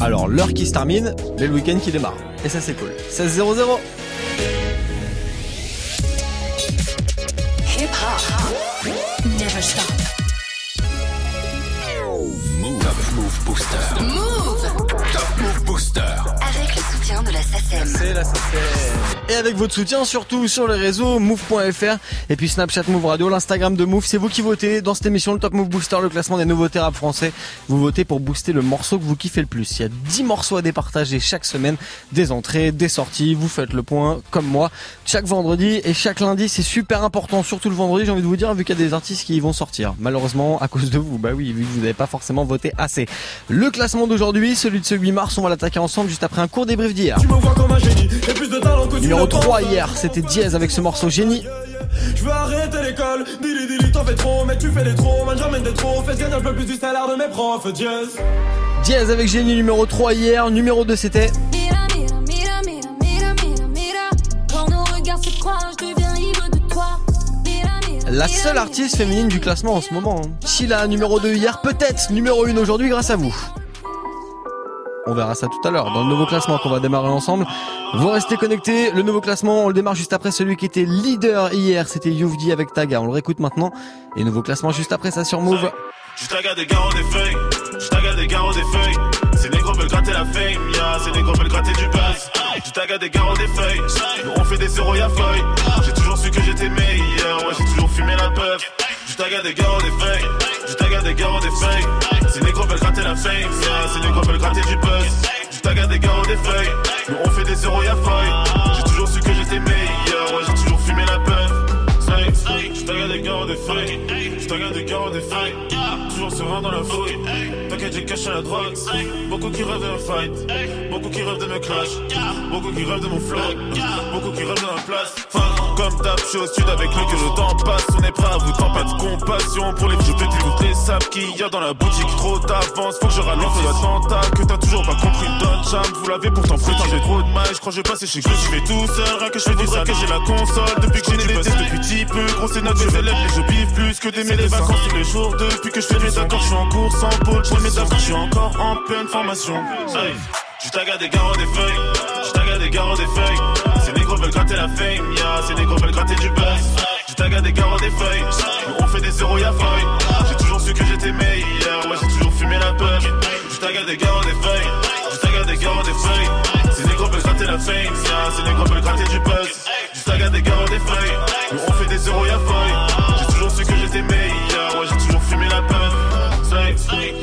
Alors, l'heure qui se termine, mais le week-end qui démarre. Et ça, c'est cool. 16-0-0. Hip hop. Never stop. C'est Et avec votre soutien, surtout sur les réseaux move.fr et puis Snapchat Move Radio, l'Instagram de Move. C'est vous qui votez dans cette émission, le Top Move Booster, le classement des nouveaux rap français. Vous votez pour booster le morceau que vous kiffez le plus. Il y a 10 morceaux à départager chaque semaine, des entrées, des sorties. Vous faites le point, comme moi, chaque vendredi et chaque lundi. C'est super important, surtout le vendredi, j'ai envie de vous dire, vu qu'il y a des artistes qui y vont sortir. Malheureusement, à cause de vous, bah oui, vu que vous n'avez pas forcément voté assez. Le classement d'aujourd'hui, celui de ce 8 mars, on va l'attaquer ensemble juste après un court débrief d'hier. Tu me vois comme un génie, j'ai plus de talent que tu Numéro ne penses. 3 hier, c'était Diaz avec ce morceau Génie. Je veux arrêter l'école, dili dili t'en fais trop, mais tu fais des trop, man j'emmène des trop, fais gagner un peu plus du salaire de mes profs, Diaz. Diaz avec Génie numéro 3 hier, numéro 2 c'était Mira, mira, mira, mira, mira, mira, mira. Quand nos regards se croisent, je deviens ivre de toi. La seule artiste féminine du classement en ce moment. hein. Sheila numéro 2 hier, peut-être numéro 1 aujourd'hui grâce à vous. On verra ça tout à l'heure dans le nouveau classement qu'on va démarrer ensemble. Vous restez connectés, le nouveau classement on le démarre juste après celui qui était leader hier, c'était Youvdi avec Taga, on le réécoute maintenant. Et nouveau classement juste après ça sur Move. Je taga des garros des feuilles, je taga des garros des feuilles. Ces négros veulent gratter la fame, ya, ces négros veulent gratter du buzz. Je taga des garros des feuilles, nous on fait des zéros y'a feuille. J'ai toujours su que j'étais meilleur, ouais j'ai toujours fumé la puff. Je taga des garros des feuilles, je taga des garros des feuilles. Ces négros veulent gratter la fame, ya, ces négros veulent gratter du buzz. Je taga des garros des feuilles, nous on fait des zéros y'a feuille. J'ai toujours su que j'étais meilleur, j'ai toujours fumé la puff. Je taga des garros des feuilles, je taga des garros des feuilles. Toujours serein dans la fouille. T'inquiète, j'ai caché la drogue. Beaucoup qui rêvent me fight. Beaucoup qui rêvent de me clash. Beaucoup qui rêvent de mon flow. Beaucoup qui rêvent de ma place. Comme d'hab, je suis au sud avec lui que le temps passe. On est prêt à vous tant pas de compassion pour les vieux pétés. Toutes les sables qu'il y a dans la boutique. Trop d'avance, faut que je ralente l'attentat. Que t'as toujours pas compris. Don Cham, vous l'avez pourtant Putain, j'ai trop de mal. Je crois que je vais passer chez que je vais tout seul. Rien que je fais du sale que j'ai la console. Depuis que j'ai des tests depuis petit peu. Gros, c'est notre élèves, les je biffe plus que des les vacances tous les jours. Depuis que je fais mes accords, je suis en course en pôle. Je mes accords, je suis encore en pleine formation. Hey. Je taga des garros des feuilles, je taga des garros des feuilles. Ces négros veulent gratter la fame, ya, ces négros veulent gratter du buzz. Je taga des garros des feuilles, on fait des zéros y'a feuille. J'ai toujours su que j'étais meilleur, ouais j'ai toujours fumé la puff. Je taga des garros des feuilles, je taga des garros des feuilles. Ces négros veulent gratter la fame, ya, ces négros veulent gratter du buzz. Je taga des garros des feuilles, on fait des zéros y'a feuille. J'ai toujours su que j'étais meilleur, ouais j'ai toujours.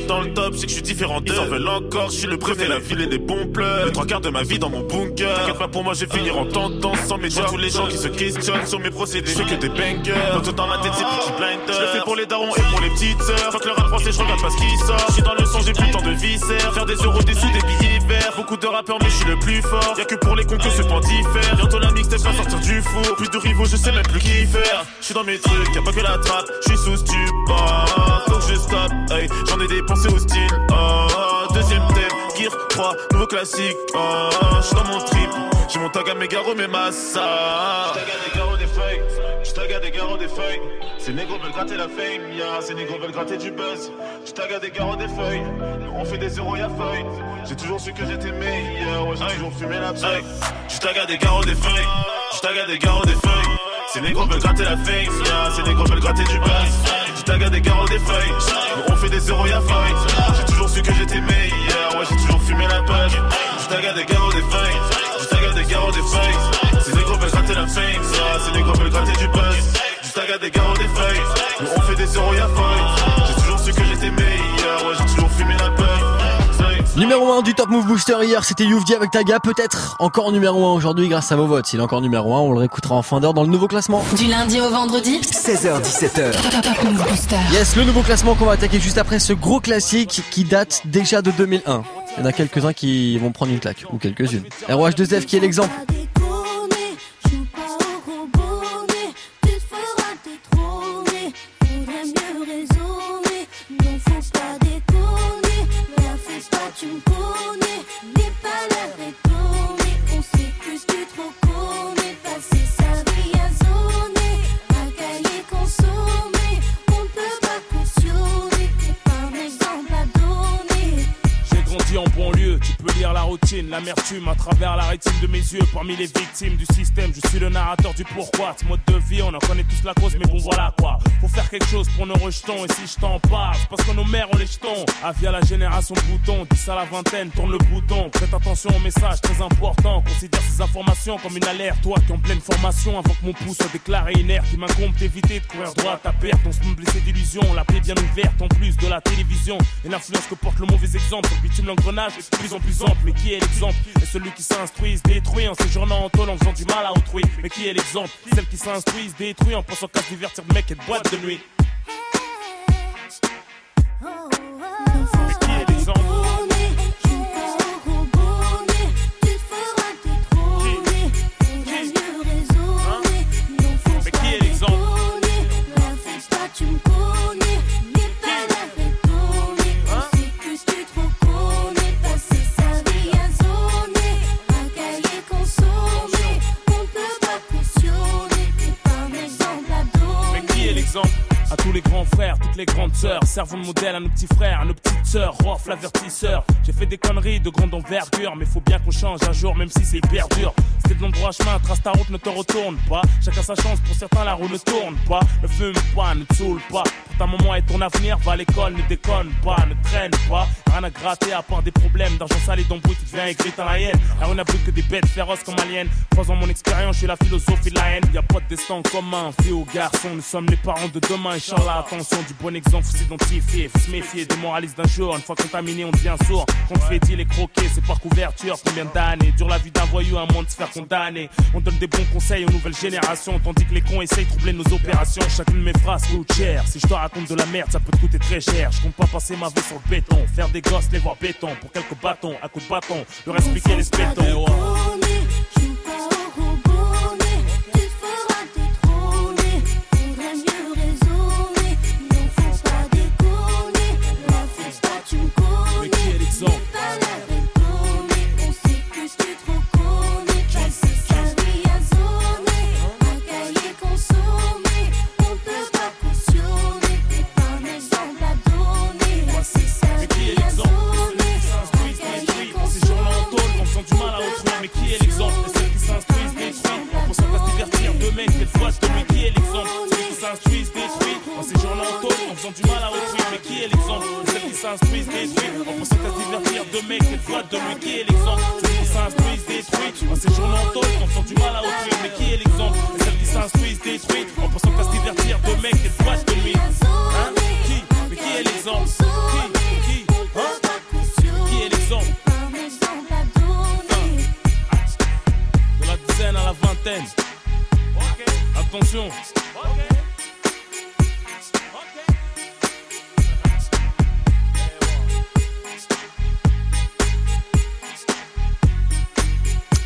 Dans le top, c'est que je suis différent d'eux. Ils en veulent encore, je suis le préfet, la ville et des bons pleurs. Les trois quarts de ma vie dans mon bunker. T'inquiète pas pour moi, je vais finir en tentant sans médias. Tous les gens qui se questionnent sur mes procédés. Je que des bangers. Quand tout dans ma tête, c'est petit blinder. Je le fais pour les darons et pour les petites sœurs. Faut que le rap français, je regarde pas ce qui sort. Je suis dans le son, j'ai plus temps de viscères. Faire des euros, des sous, des billets verts. Beaucoup de rappeurs, mais je suis le plus fort. Y'a que pour les cons que ce point diffère. Bientôt la mixtape va sortir du four. Plus de rivaux, je sais même plus qui faire. Je suis dans mes trucs, y'a pas que la trappe. Je suis sous stupor. Stoppe, hey. J'en ai dépensé au style. Oh, deuxième thème, Gear 3, nouveau classique. Oh, je suis dans mon trip. J'ai mon tag à mes garros, mes massas. Je tag à des garros des feuilles. Je tag à des garros des feuilles. Ces négros veulent gratter la fame, ya. Ces négros veulent gratter du buzz. Je tag à des garros des feuilles. On fait des zéros, y'a feuille. J'ai toujours su que j'étais meilleur. J'ai toujours fumé la feuille. Je tag à des garros des feuilles. Je tag à des garros des feuilles. Ces négros veulent gratter la fame, ya. Ces négros veulent gratter du buzz. À des garros des feuilles. On fait des zéros, y'a feuille. J'ai toujours su que j'étais meilleur. Ouais, j'ai toujours fumé la puff. Je à des garros des feuilles. Je à des garros des feuilles. Ces négros veulent gratter la fame. Ces négros veulent gratter du buzz. Je à des garros des feuilles. On fait des zéros, y'a feuille. J'ai toujours su que j'étais meilleur. Ouais, j'ai toujours fumé la puff. Numéro 1 du Top Move Booster hier, c'était Youvdi avec Taga, peut-être encore numéro 1 aujourd'hui grâce à vos votes. S'il est encore numéro 1, on le réécoutera en fin d'heure dans le nouveau classement. Du lundi au vendredi 16h17h. Top Move Booster. Yes, le nouveau classement qu'on va attaquer juste après ce gros classique qui date déjà de 2001. Il y en a quelques-uns qui vont prendre une claque, ou quelques-unes. ROH2F qui est l'exemple. À travers la rétine de mes yeux. Parmi les victimes du système, je suis le narrateur du pourquoi. Ce mode de vie, on en connaît tous la cause, mais bon voilà quoi. Faut faire quelque chose pour nos rejetons, et si je t'en parle, parce que nos mères ont les jetons. À la génération bouton, 10 à la vingtaine, tourne le bouton. Prête attention au message très important. Considère ces informations comme une alerte. Toi qui en pleine formation, avant que mon pouce soit déclaré inerte, il m'incombe d'éviter de courir droit à ta perte. On se blessé d'illusions, la plaie bien ouverte en plus de la télévision. Et l'influence que porte le mauvais exemple, bitume l'engrenage plus en plus ample. Mais qui est l'exemple? Et celui qui s'instruit, se détruit en séjournant en tôle en faisant du mal à autrui. Mais qui est l'exemple? Celle qui s'instruit, se détruit en pensant qu'à se divertir de mec et de boîte de nuit. Servons de modèle à nos petits frères, à nos petites sœurs, Rof l'avertisseur. J'ai fait des conneries de grande envergure, mais faut bien qu'on change un jour, même si c'est hyper dur. C'était de l'endroit chemin, trace ta route, ne te retourne pas. Chacun sa chance, pour certains la roue ne tourne pas. Ne fume pas, ne te saoule pas. Pour ta maman et ton avenir, va à l'école, ne déconne pas, ne traîne pas. Rien à gratter à part des problèmes d'argent sale et d'embrouille, tu deviens aigri dans la haine. On n'a plus que des bêtes féroces comme aliens. Croisant mon expérience, je suis la philosophie de la haine. Y a pas de destin commun, fille ou garçon, nous sommes les parents de demain. Inch'Allah, attention, du bon exemple, faut s'identifier, faut se méfier des moralistes d'un jour. Une fois contaminé, on devient sourd. Confetti, les croquer, c'est par couverture. Combien d'années dure la vie d'un voyou, un monde de se faire condamner? On donne des bons conseils aux nouvelles générations, tandis que les cons essayent de troubler nos opérations. Chacune de mes phrases coûte cher. Si je te raconte de la merde, ça peut te coûter très cher. Je compte pas passer ma vie sur le béton, faire des gosses, les voir béton. Pour quelques bâtons, à coups de bâton, leur expliquer les spétons. Mais qui est l'exemple de celles qui s'instruisent, détruits, en pensant qu'à se divertir de mecs, qu'elles voient de lui. Qui est l'exemple Ceux qui s'instruisent, détruits, en séjournant en tôle, en faisant du mal à autrui. Mais qui est l'exemple celles qui s'instruisent, détruits, en pensant qu'à se divertir de mecs, qu'elles voient de lui. Qui est l'exemple Ceux qui s'instruisent, détruits, en séjournant en tôle, en faisant du mal à autrui. Mais qui est l'exemple celles qui s'instruisent, détruits, en pensant qu'à se divertir de mecs, qu'elles Attention.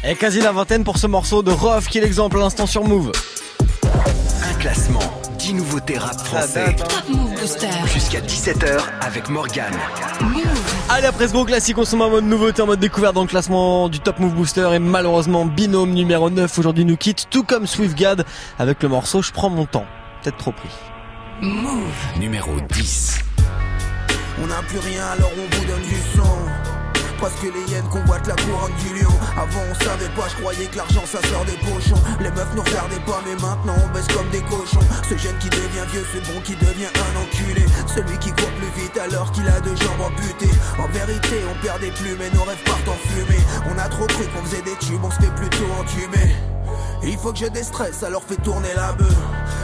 Et quasi la vingtaine pour ce morceau de Rof qui est l'exemple à l'instant sur Move. Un classement, 10 nouveautés rap français. Top Move Booster. Jusqu'à 17h avec Morgane. Allez après ce gros classique on se met en mode nouveauté, en mode découverte dans le classement du Top Move Booster et malheureusement Binôme numéro 9 aujourd'hui nous quitte tout comme SwiftGad avec le morceau Je prends mon temps. Peut-être trop pris. Numéro 10. On n'a plus rien alors on vous donne du son parce que les hyènes convoitent la couronne du lion. Avant on savait pas, je croyais que l'argent ça sort des pochons. Les meufs nous regardaient pas mais maintenant on baisse comme des cochons. Ce jeune qui devient vieux, ce bon qui devient un enculé. Celui qui court plus vite alors qu'il a deux jambes amputées. En vérité on perd des plumes et nos rêves partent en fumée. On a trop cru qu'on faisait des tubes, on se plutôt entumer il faut que je déstresse, alors fais tourner la bœuf.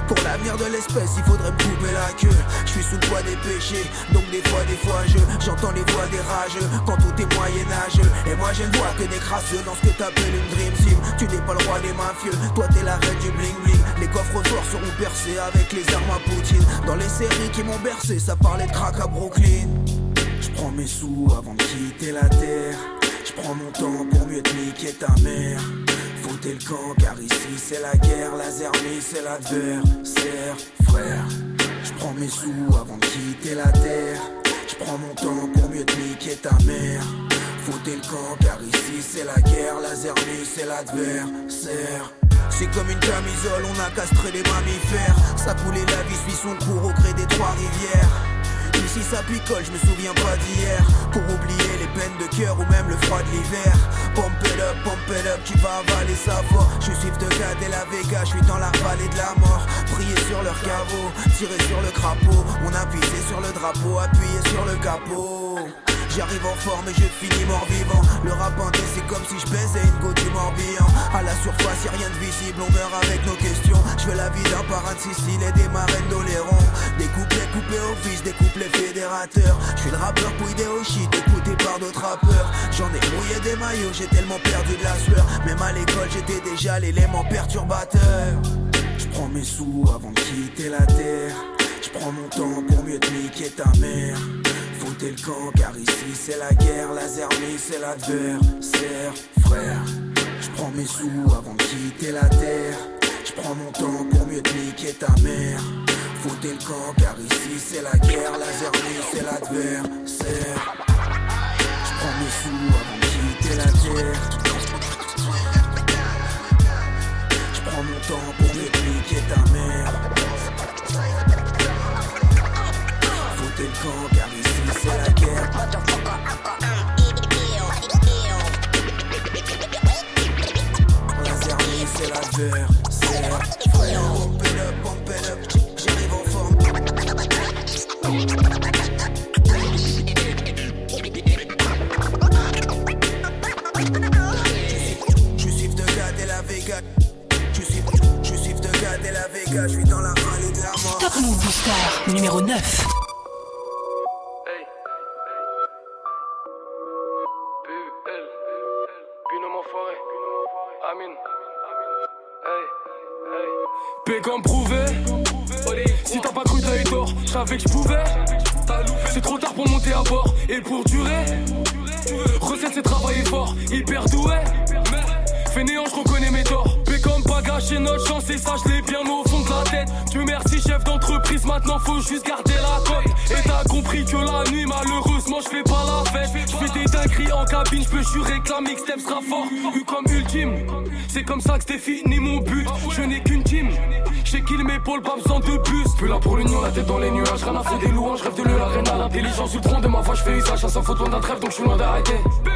Pour l'avenir de l'espèce, il faudrait me couper la queue. Je suis sous le poids des péchés, donc des fois, des fois, je j'entends les voix des rageux. Quand tout est moyen-âgeux, et moi je ne vois que des crasseux dans ce que t'appelles une dream team. Tu n'es pas le roi des mafieux, toi t'es la reine du bling bling. Les coffres forts seront percés avec les armes à Poutine. Dans les séries qui m'ont bercé, ça parlait de crack à Brooklyn. Je prends mes sous avant de quitter la terre. Je prends mon temps pour mieux te niquer ta mère. Foutez le camp car ici c'est la guerre, la zermie c'est l'adversaire, frère. Je prends mes sous avant de quitter la terre. Je prends mon temps pour mieux te niquer ta mère. Foutez le camp car ici c'est la guerre, la zermie c'est l'adversaire. C'est comme une camisole, on a castré les mammifères. Ça coulait la vie suit son cours au gré des trois rivières. Si ça picole, je me souviens pas d'hier. Pour oublier les peines de cœur ou même le froid de l'hiver. Pump it up, pump it up, tu vas avaler sa voix. Je suis de Gad et la Vega, je suis dans la vallée de la mort. Prier sur leur caveau, tirer sur le crapaud. On a pissé sur le drapeau, appuyé sur le capot. J'arrive en forme et je finis mort vivant. Le rap indé, c'est comme si je baisais une goutte du Morbihan. À la surface, y'a rien de visible, on meurt avec nos questions. Je veux la vie d'un parrain de Sicile et des marraines d'Oléron. Des couplets coupés au fils, des couplets fédérateurs. Je suis le rappeur pouillé au shit, écouté par d'autres rappeurs. J'en ai mouillé des maillots, j'ai tellement perdu de la sueur. Même à l'école, j'étais déjà l'élément perturbateur. Je prends mes sous avant de quitter la terre. Je prends mon temps pour mieux te niquer ta mère. Foutez le camp car ici c'est la guerre, la zermie c'est l'adversaire, frère. Je prends mes sous avant de quitter la terre. Je prends mon temps pour mieux te niquer ta mère. Foutez le camp car ici c'est la guerre, la zermie c'est l'adversaire. Je prends mes sous avant de quitter la terre. Je prends mon temps pour mieux te niquer ta mère. Le camp c'est la guerre. La c'est it up. J'arrive en forme. Je suis de Gad et la Vega. Je suis, je suis de Gad et la Vega. Je suis dans la vallée de la mort. Top Move Booster numéro 9. Savais que je pouvais. C'est trop tard pour monter à bord. Et pour durer, recette c'est travailler fort. Hyper doué. Fainéant, je reconnais mes torts. P comme pas gâcher notre chance. Et ça, je l'ai bien au fond de la tête. Dieu merci, chef d'entreprise. Maintenant, faut juste garder la cote. Et t'as compris que la nuit, malheureusement, je fais pas la fête. Je fais des dingueries en cabine. Je peux jurer que la mixtape sera fort. Eu comme ultime. C'est comme ça que c'était fini mon but. Je n'ai qu'une team. J'ai kill mes pôles, pas besoin de bus. Plus là pour l'union, la tête dans les nuages. Rien à faire des louanges, rêve de le l'arène L'intelligence du tronc de ma voix, je fais usage. À sa faute loin d'un trêve, donc je suis loin d'arrêter.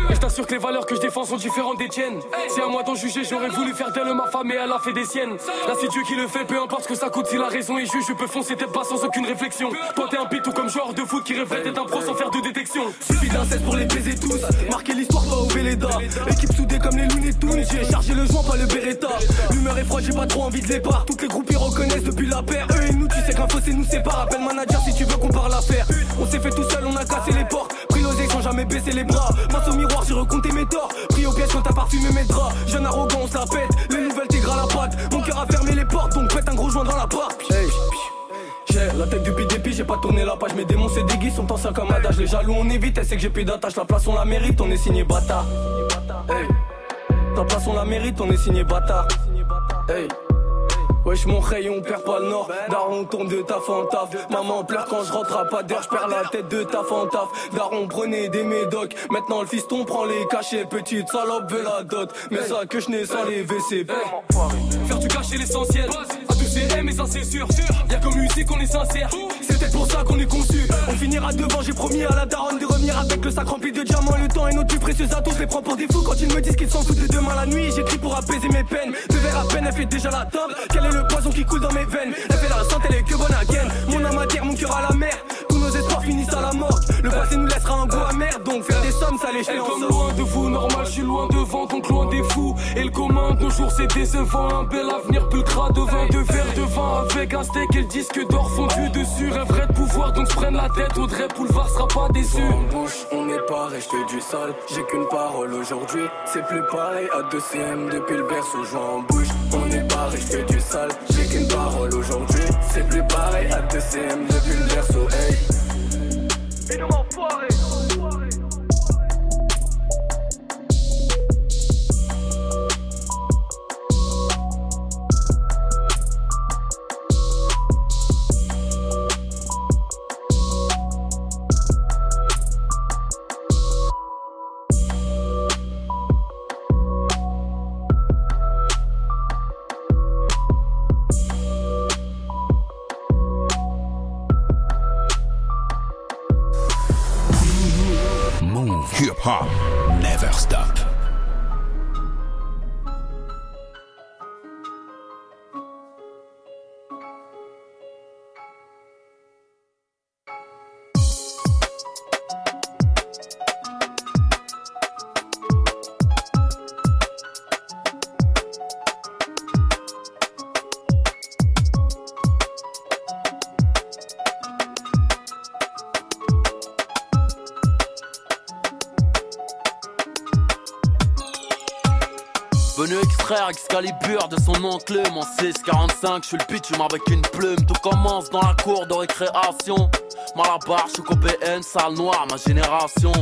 Et je t'assure que les valeurs que je défends sont différentes des tiennes. C'est à moi d'en juger, j'aurais voulu faire d'elle ma femme, mais elle a fait des siennes. Là, c'est Dieu qui le fait, peu importe ce que ça coûte. Si la raison est juge, je peux foncer tête pas sans aucune réflexion. Toi, t'es un pitou comme joueur de foot qui rêverait d'être un pro sans faire de détection. Suffit d'un cesse pour les baiser tous. Marquer l'histoire, pas au Véleda. Équipe soudée comme les Looney Tunes. J'ai chargé le joint, pas le Beretta. L'humeur est froide, j'ai pas trop envie de les les groupes reconnaissent depuis la paire. Eux et nous, tu sais qu'un fossé nous sépare. Appelle manager si tu veux qu'on parle l'affaire. On s'est fait tout seul, on a cassé les portes. Pris l'oseille sans jamais baisser les bras. Face au miroir, j'ai recompté mes torts. Pris au piège quand t'as parfumé mes draps. Jeune arrogant, on se la. Les nouvelles t'égras la patte. Mon cœur a fermé les portes, donc pète un gros joint dans la part. Hey. J'ai la tête du PDP, j'ai pas tourné la page. Mes démons c'est des guises, sont anciens comme adage. Les jaloux on évite, elle sait que j'ai plus d'attache. La place on la mérite, on est signé bâtard. Hey. Ta place on la mérite, on est signé bâtard. Hey. Wesh mon rayon, on perd pas le nord. Daron tourne de taf en Maman pleure quand je rentre à pas d'heure Je perds la tête de taf en Daron prenait des médocs. Maintenant le fiston prend les cachets. Petite salope veut la dot Mais ça que je n'ai sans les VCP Faire du cacher l'essentiel. À tous ces M et ça c'est sûr. Y'a comme musique on est sincère peut-être pour ça qu'on est conçu. On finira devant j'ai promis à la daronne De revenir avec le sac rempli de diamants Le temps est notre plus précieux atout. Je prends pour des fous quand ils me disent qu'ils s'en foutent de demain la nuit. J'écris pour apaiser mes peines. Deux verres à peine elle fait déjà la table Quel est le poison qui coule dans mes veines? Elle fait la santé elle est que bonne à Mon âme à terre mon cœur à la mer. Tous nos espoirs finissent à la mort Le passé nous laissera un goût amer Donc faire des sommes ça les Elle fait comme loin de vous, normal, je suis loin devant, donc loin des fous. Et le commun, nos jours c'est décevant. Un bel avenir pulcra de vin, de verre de vin avec un steak et le disque d'or fondu dessus. Rêverait de pouvoir, donc se prenne la tête. Audrey Boulevard sera pas déçu. En bouche, on n'est pas resté du sale. J'ai qu'une parole aujourd'hui. C'est plus pareil à 2 CM depuis le berceau. Joint en bouche, on n'est pas resté du sale. J'ai qu'une parole aujourd'hui. C'est plus pareil à 2 CM depuis le berceau. Hey. Hip Excalibur de son oncle Mon 645, je suis le pitch avec une plume. Tout commence dans la cour de récréation. Malabar, je suis PN, salle noire, ma génération.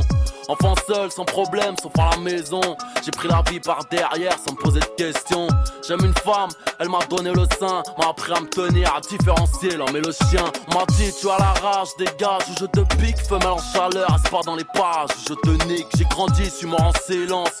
Enfant seul, sans problème, sauf à la maison. J'ai pris la vie par derrière sans me poser de questions. J'aime une femme, elle m'a donné le sein M'a appris à me tenir, à différencier l'homme et le chien. M'a dit tu as la rage, dégage ou je te pique Femelle en chaleur, pas dans les pages Je te nique, j'ai grandi, suis mort en silence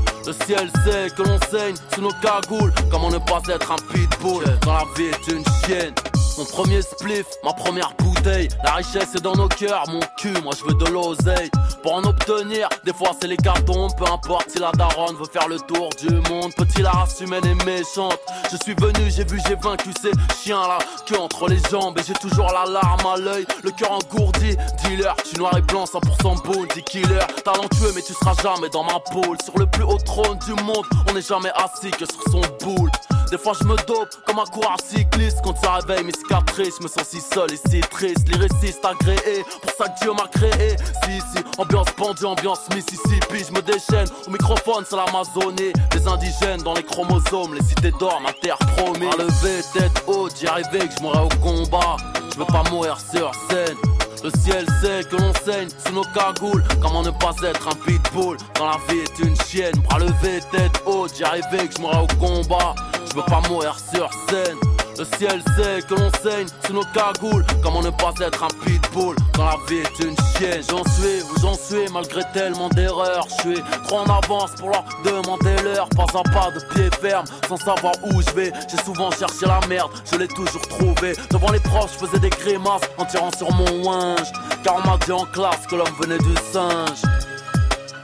Le ciel sait que l'on saigne sous nos cagoules. Comment ne pas être un pitbull? Quand la vie est une chienne? Mon premier spliff, ma première bouteille. La richesse est dans nos cœurs, mon cul, moi je veux de l'oseille. Pour en obtenir, des fois c'est les cartons, peu importe si la daronne veut faire le tour du monde. Petit la race humaine est méchante. Je suis venu, j'ai vu, j'ai vaincu ces chiens là, que entre les jambes. Et j'ai toujours la larme à l'œil, le cœur engourdi. Dealer, tu noir et blanc, 100% bounty killer. Talentueux, mais tu seras jamais dans ma poule. Sur le plus haut trône du monde, on n'est jamais assis que sur son boule. Des fois je me dope comme un coureur cycliste. Quand ça réveille mes cicatrices Je me sens si seul et si triste. Lyriciste agréé Pour ça que Dieu m'a créé. Si si Ambiance pendue, ambiance Mississippi. Je me déchaîne Au microphone c'est l'Amazonie. Des indigènes dans les chromosomes Les cités d'or ma terre promise. À lever tête haute J'y arrivais que je mourrais au combat. Je veux pas mourir sur scène. Le ciel sait que l'on saigne sous nos cagoules. Comment ne pas être un pitbull? Quand la vie est une chienne? Bras levés, tête haute, j'y arrivais que je mourrais au combat. Je veux pas mourir sur scène. Le ciel sait que l'on saigne sous nos cagoules. Comment ne pas être un pitbull quand la vie est une chienne? J'en suis où j'en suis malgré tellement d'erreurs. Je suis trop en avance pour leur demander l'heure. Pas à pas de pied ferme sans savoir où je vais. J'ai souvent cherché la merde, je l'ai toujours trouvé. Devant les proches, je faisais des grimaces en tirant sur mon winge. Car on m'a dit en classe que l'homme venait du singe.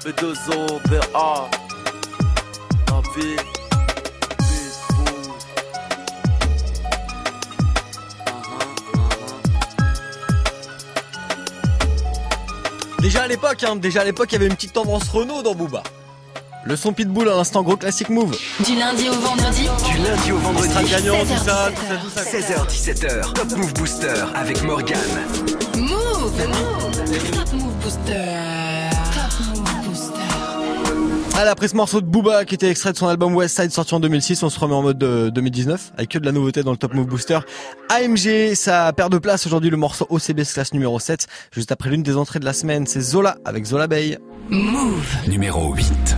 B2O, La vie. Déjà à l'époque, hein, déjà à l'époque, il y avait une petite tendance Renault dans Booba. Le son Pitbull à l'instant gros classique move. Du lundi au vendredi. Du lundi au vendredi. Gagnant, tout ça, 16h, 17h. Top Move Booster avec Morgan. Move. Top Move Booster. Allez, après ce morceau de Booba qui était extrait de son album West Side sorti en 2006, on se remet en mode euh, 2019 avec que de la nouveauté dans le Top Move Booster. AMG, ça perd de place aujourd'hui le morceau OCBS classe numéro 7. Juste après l'une des entrées de la semaine, c'est Zola avec Zola Bay. Move. Numéro 8.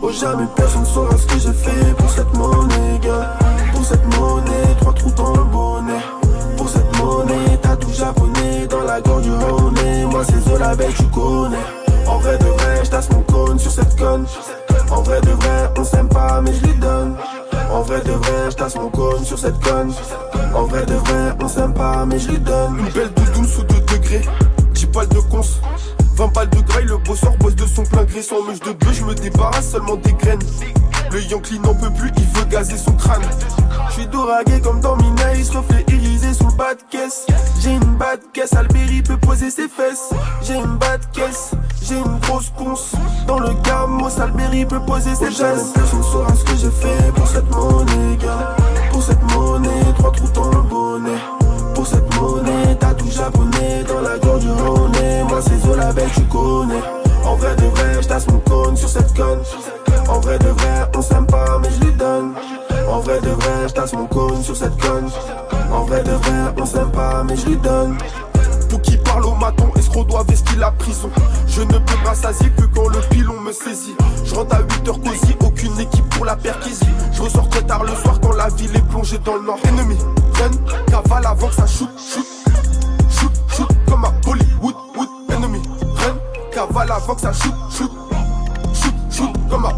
Oh jamais personne saura ce que j'ai fait pour cette monnaie gars Pour cette monnaie, trois trous dans le bonnet Pour cette monnaie, t'as tout japonais dans la gorge du Moi c'est Zola Bay, tu connais vrai de vrai, j'tasse mon cône sur cette conne. En vrai de vrai, on s'aime pas mais je lui donne. Une belle doudoune sous 2 degrés 10 balles de cons 20 balles de graille, le bosseur bosse de son plein gré. Sans mèche de bœuf, je me débarrasse seulement des graines. Le Yankee n'en peut plus, il veut gazer son crâne. Je suis doragué comme dans Minaïs, reflet irisé sous le bas de caisse. J'ai une bas de caisse, Alberi peut poser ses fesses. J'ai une bas de caisse, j'ai une grosse ponce. Dans le gamos, Alberi peut poser ses fesses Personne saura ce que j'ai fait pour cette monnaie, gars. Pour cette monnaie, trois trous dans le bonnet. Pour cette monnaie, t'as tout japonais dans la gorge du Rhône. Moi c'est Zola Belle, tu connais. En vrai de vrai, j'tasse mon cône sur cette conne. En vrai de vrai, on s'aime pas mais je lui donne. En vrai de vrai, j'tasse mon cône sur cette conne. En vrai de vrai, on s'aime pas mais je lui donne. Pour qui parle au maton, trop doivent esquiver la prison. Je ne peux pas s'asir que quand le pilon me saisit. Je rentre à 8h cosy, aucune équipe pour la perquisition. Je ressors très tard le soir quand la ville est plongée dans le nord. Ennemi, run, cavale avant que ça shoot, shoot. Shoot, shoot, comme à Bollywood, wood. Ennemi, run, cavale avant que ça. Shoot, shoot, comme.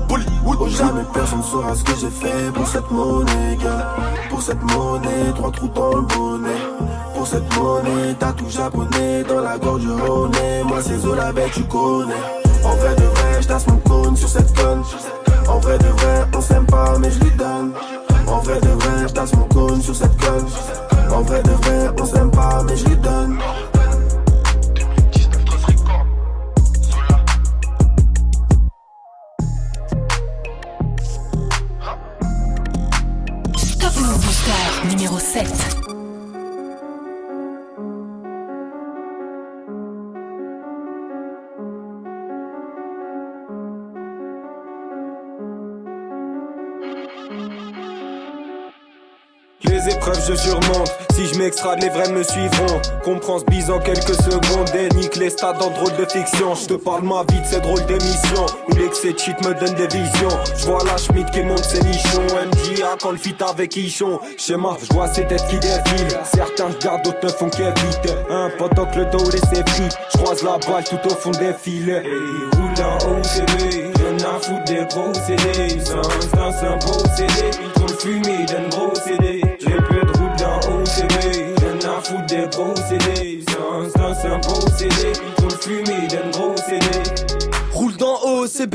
Oh, jamais personne saura ce que j'ai fait pour cette monnaie, gars. Pour cette monnaie, trois trous dans le bonnet. Pour cette monnaie, t'as tout japonais dans la gorge Rhône. Moi, c'est Zola, bête, tu connais. En vrai de vrai, j'tasse mon cône sur cette conne. En vrai de vrai, on s'aime pas, mais je lui donne. En vrai de vrai, j'tasse mon cône sur cette conne. En vrai de vrai, on s'aime pas, mais je lui donne. 7. Les épreuves je surmonte Si je m'extrade les vrais me suivront. Comprends ce bise en quelques secondes Et nique les stades en drôle de fiction. Je te parle ma vie de ces drôles d'émissions Où l'excès de me donne des visions. Je vois la Schmidt qui monte ses nichons. MJA quand le fit avec Ichon. Schéma, je vois ces têtes qui défilent. Certains regardent, d'autres ne font qu'éviter. Un pendant que le dos laissé pris Je croise la balle tout au fond des filets. Et roule en Y'en a foutre des gros CD Sans dans un beau CD Ils fumé d'un gros CD gros CD Sans dans un beau CD Ils trop le fumé d'un gros CD Roule dans OCB,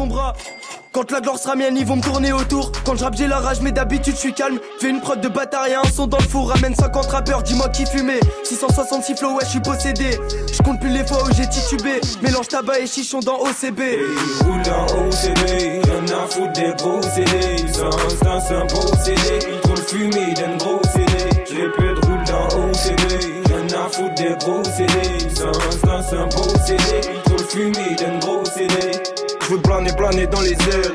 quand la gloire sera mienne, ils vont me tourner autour. Quand je rappe, j'ai la rage, mais d'habitude, je suis calme. Fais une prod de bâtard et un son dans le four. Ramène 50 rappeurs, dis-moi qui fumait. 666 flow, ouais, je suis possédé. Je compte plus les fois où j'ai titubé. Mélange tabac et chichon dans OCB. roule en OCB, y'en a foutre des gros CD. Sans dans un beau CD, ils trop le fumé d'un gros CD. J'ai peu de roule dans OCB, y'en a foutre des gros CD. Sans dans un beau CD, ils trop le fumé d'un gros CD. Je veux planer, planer dans les airs.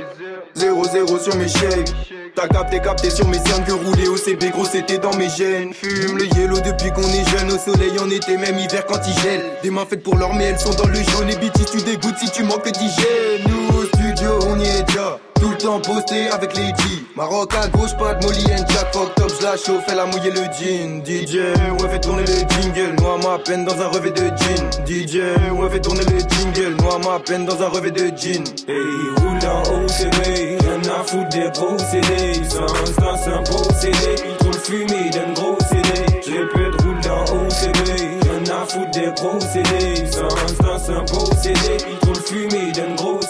0-0 sur mes chèques. T'as capté, capté sur mes cernes que rouler au CB, gros c'était dans mes gènes. Fume le yellow depuis qu'on est jeune, au soleil en été, même hiver quand il gèle. Des mains faites pour l'or, mais elles sont dans le jaune. Et BT, tu dégoûtes si tu manques d'hygiène. Nous studio, on y est déjà. Tout le temps posté avec les G. Maroc à gauche, pas de Molly and Jack. Fuck top, je la chauffe, elle a mouillé le jean. DJ, ouais, fait tourner le jingle. Noie ma peine dans un revêt de jean. DJ, ouais, fait tourner le jingle. Noie ma peine dans un revêt de jean. Hey, roule en OCB, y'en a foutre des gros CD. Sans dans un beau CD, trop le fumé d'un gros CD. J'ai peu de roule dans OCB, y'en a foutre des gros CD. Sans un beau CD, trop le fumé d'un gros CD.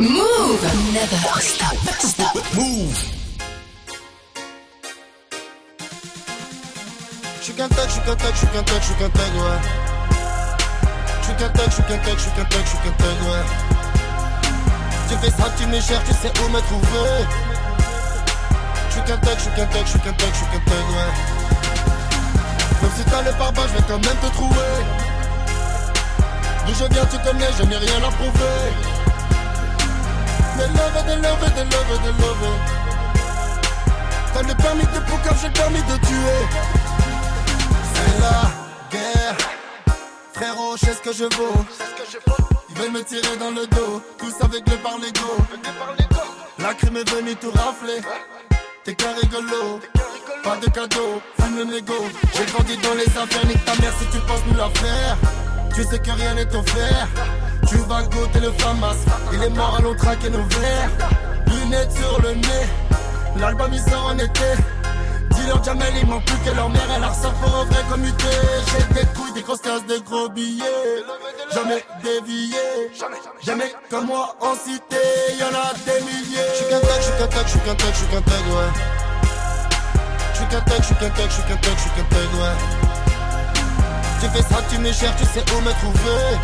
Move Never stop, stop. Move. J'suis qu'un tag, j'suis qu'un tag, j'suis qu'un tag, j'suis qu'un tag, ouais. J'suis qu'un tag, j'suis qu'un tag, j'suis qu'un tag, j'suis qu'un tag, ouais. Tu fais ça, tu me cherches, tu sais où me trouver. J'suis qu'un tag, j'suis qu'un tag, j'suis qu'un tag, j'suis qu'un tag, ouais. Même si t'as le pare je vais quand même te trouver. D'où je viens, tu connais, je n'ai rien à prouver. Des love, des love, des love, love. T'as le permis de poucave, j'ai permis de tuer. C'est la guerre. Frérot, je sais ce que je vaux. Ils veulent me tirer dans le dos, tous avec le par l'ego. La crime est venue tout rafler. T'es qu'un rigolo. Pas de cadeau, fume le négo. J'ai grandi dans les affaires, nique ta mère si tu penses nous la faire. Tu sais que rien n'est offert. Tu vas goûter le famas. Il est mort, allons traquer nos verres. Lunettes sur le nez. L'album il sort en été. Dis-leur Jamel, il manque plus que leur mère. Elle a ressort pour vrai commuté. J'ai des couilles, des grosses cases, des gros billets. Jamais dévié. Jamais comme moi en cité. Y'en a des milliers. J'suis qu'un tag, j'suis qu'un tag, j'suis qu'un tag, j'suis qu'un tag, ouais. J'suis qu'un tag, j'suis qu'un tag, j'suis qu'un tag, j'suis qu'un tag, ouais. Tu fais ça, tu me cherches, tu sais où me trouver.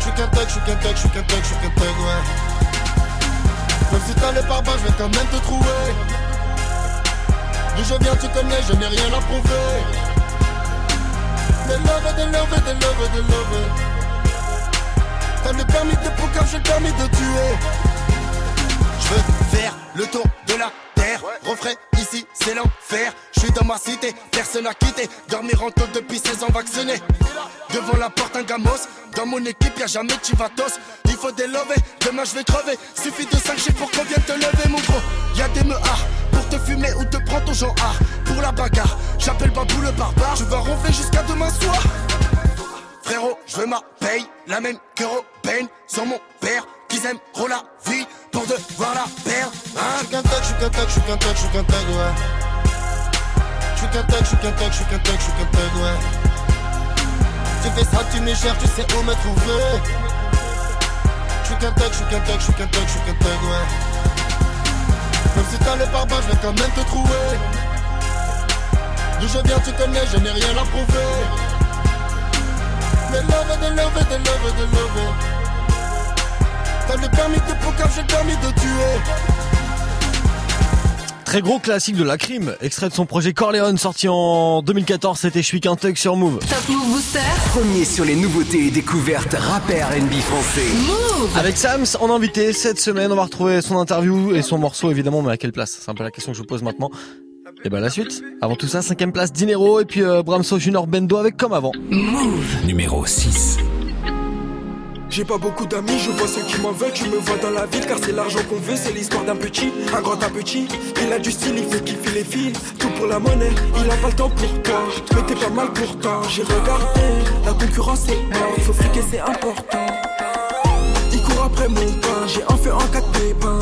J'suis qu'un thug, j'suis qu'un thug, j'suis qu'un thug, j'suis qu'un thug, ouais. Même si t'as le pare je vais quand même te trouver. D'où je viens, tu connais, je n'ai rien à prouver. De love, de love, de love, de love. T'as le permis de poucave, j'ai le permis de tuer. Je veux faire le tour de la terre. Refrain ici, c'est l'enfer. Je suis dans ma cité, personne à quitter. Dormir en taule depuis 16 ans vacciné. Devant la porte, un gamos. Dans mon équipe, y'a jamais chivatos. Il faut délover, demain je vais crever. Suffit de 5 chiffres pour qu'on vienne te lever, mon gros. Y'a des meurs pour te fumer ou te prendre ton genre A. Pour la bagarre, j'appelle Babou le barbare. Je vais ronfler jusqu'à demain soir. Frérot, je veux ma paye, la même que Robin, sans mon père, qu'ils aimeront la vie pour devoir la perdre. Hein j'suis qu'un tag, j'suis qu'un tag, j'suis qu'un tag, j'suis qu'un tag, ouais. J'suis qu'un tag, j'suis qu'un tag, j'suis qu'un tag, j'suis qu'un tag, ouais. Tu fais ça, tu me cherches, tu sais où me trouver. J'suis qu'un tag, j'suis qu'un tag, j'suis qu'un tag, j'suis qu'un tag, ouais. Même si t'as le pare-balles, je vais quand même te trouver. D'où je viens, tu connais, je n'ai rien à prouver. De de de de. T'as le permis de poucave, j'ai le permis de tuer. Très gros classique de la crime, extrait de son projet Corleone sorti en 2014, c'était Je suis qu'un thug sur Move. Top Move Booster. Premier sur les nouveautés et découvertes rappeurs NB français. Move. Avec Sams, en invité cette semaine, on va retrouver son interview et son morceau évidemment, mais à quelle place? C'est un peu la question que je vous pose maintenant. Et ben la suite. Avant tout ça, cinquième place Dinero et puis euh, Bramso Junior Bendo avec comme avant. Move. Numéro 6. J'ai pas beaucoup d'amis, je vois ceux qui m'en veulent, tu me vois dans la ville car c'est l'argent qu'on veut, c'est l'histoire d'un petit, un grand un petit, il a du style, il fait kiffer les filles, tout pour la monnaie, il a pas le temps pour toi, mais t'es pas mal pourtant, j'ai regardé, la concurrence est morte, faut friquer c'est important, il court après mon pain, j'ai un feu en quatre pépins,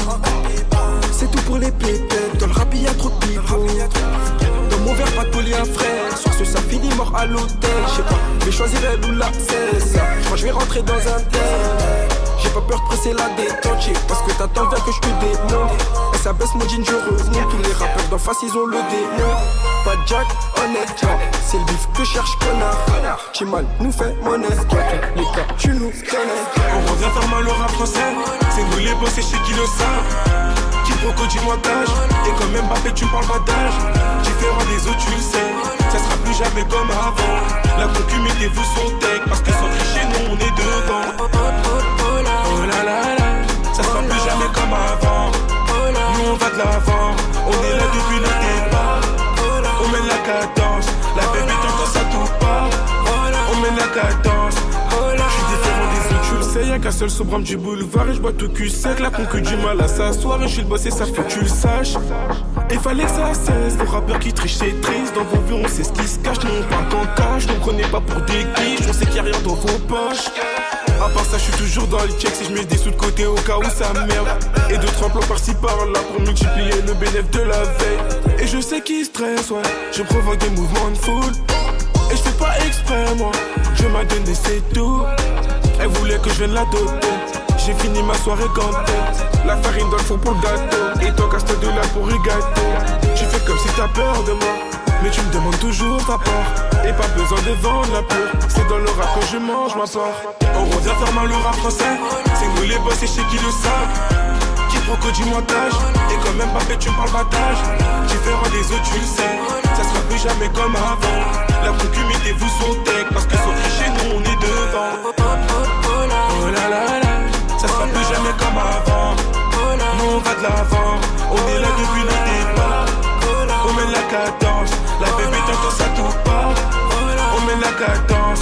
c'est tout pour les pépettes, dans le rap y'a trop de dans mon verre pas de un frère, sur ce ça finit mort à l'hôtel, je sais pas, je vais choisir elle ou la cesse, je je vais rentrer dans un tel. J'ai pas peur de presser la détente, parce que t'attends bien que je te démonte. Et ça baisse mon jean, je remonte. Tous les rappeurs d'en face, ils ont le démon. Pas Jack, honnêtement, c'est le bif que cherche connard. Chimal nous fait monnaie, les gars, tu nous connais. On revient faire mal au rap français. C'est nous les boss et chez qui le savent. Du montage. Et quand même Mbappé, tu me parles pas d'âge. Différent des autres, tu le sais. Ça sera plus jamais comme avant. La concu, mettez-vous son tech. Parce que sans tricher, nous on est devant. Oh là là là. Ça sera plus jamais comme avant. Nous on va de l'avant. On est là depuis le départ. On mène la cadence. La bébé t'entends ça tout part. On mène la cadence. Y'a qu'un seul sobrame du boulevard et je bois tout cul sec, la concu du mal à s'asseoir et je suis le boss et ça faut que tu le saches. Et fallait que ça cesse, les rappeurs qui trichent c'est triste, dans vos vues on sait ce qui se cache, nous parle qu'en cash, nous prenez pas pour des quiches, on sait qu'il y a rien dans vos poches. À part ça, je suis toujours dans le check si je mets des sous de côté au cas où ça merde. Et d'autres emplois par-ci par-là pour multiplier le bénéfice de la veille. Et je sais qui stresse, ouais, je provoque des mouvements de foule. Et je fais pas exprès moi Je m'a donné c'est tout Elle voulait que je vienne l'adopter J'ai fini ma soirée gantée. La farine dans le fond pour le gâteau. Et toi casse de là pour gâteau Tu fais comme si t'as peur de moi. Mais tu me demandes toujours ta part. Et pas besoin de vendre la pure C'est dans le rap que je mange ma part. On revient faire mal au rap français. C'est nous les boss et chez qui le savent. Qui proco du montage. Et quand même pas fait tu me parles d'âge. Différent des autres tu le sais plus jamais comme avant. La concu mettez-vous son tech Parce que tricher nous on est devant. Oh là là là Ça sera plus jamais comme avant. On va de l'avant On est là depuis le départ. On mène la cadence La bébé t'entends ça tout part On mène la cadence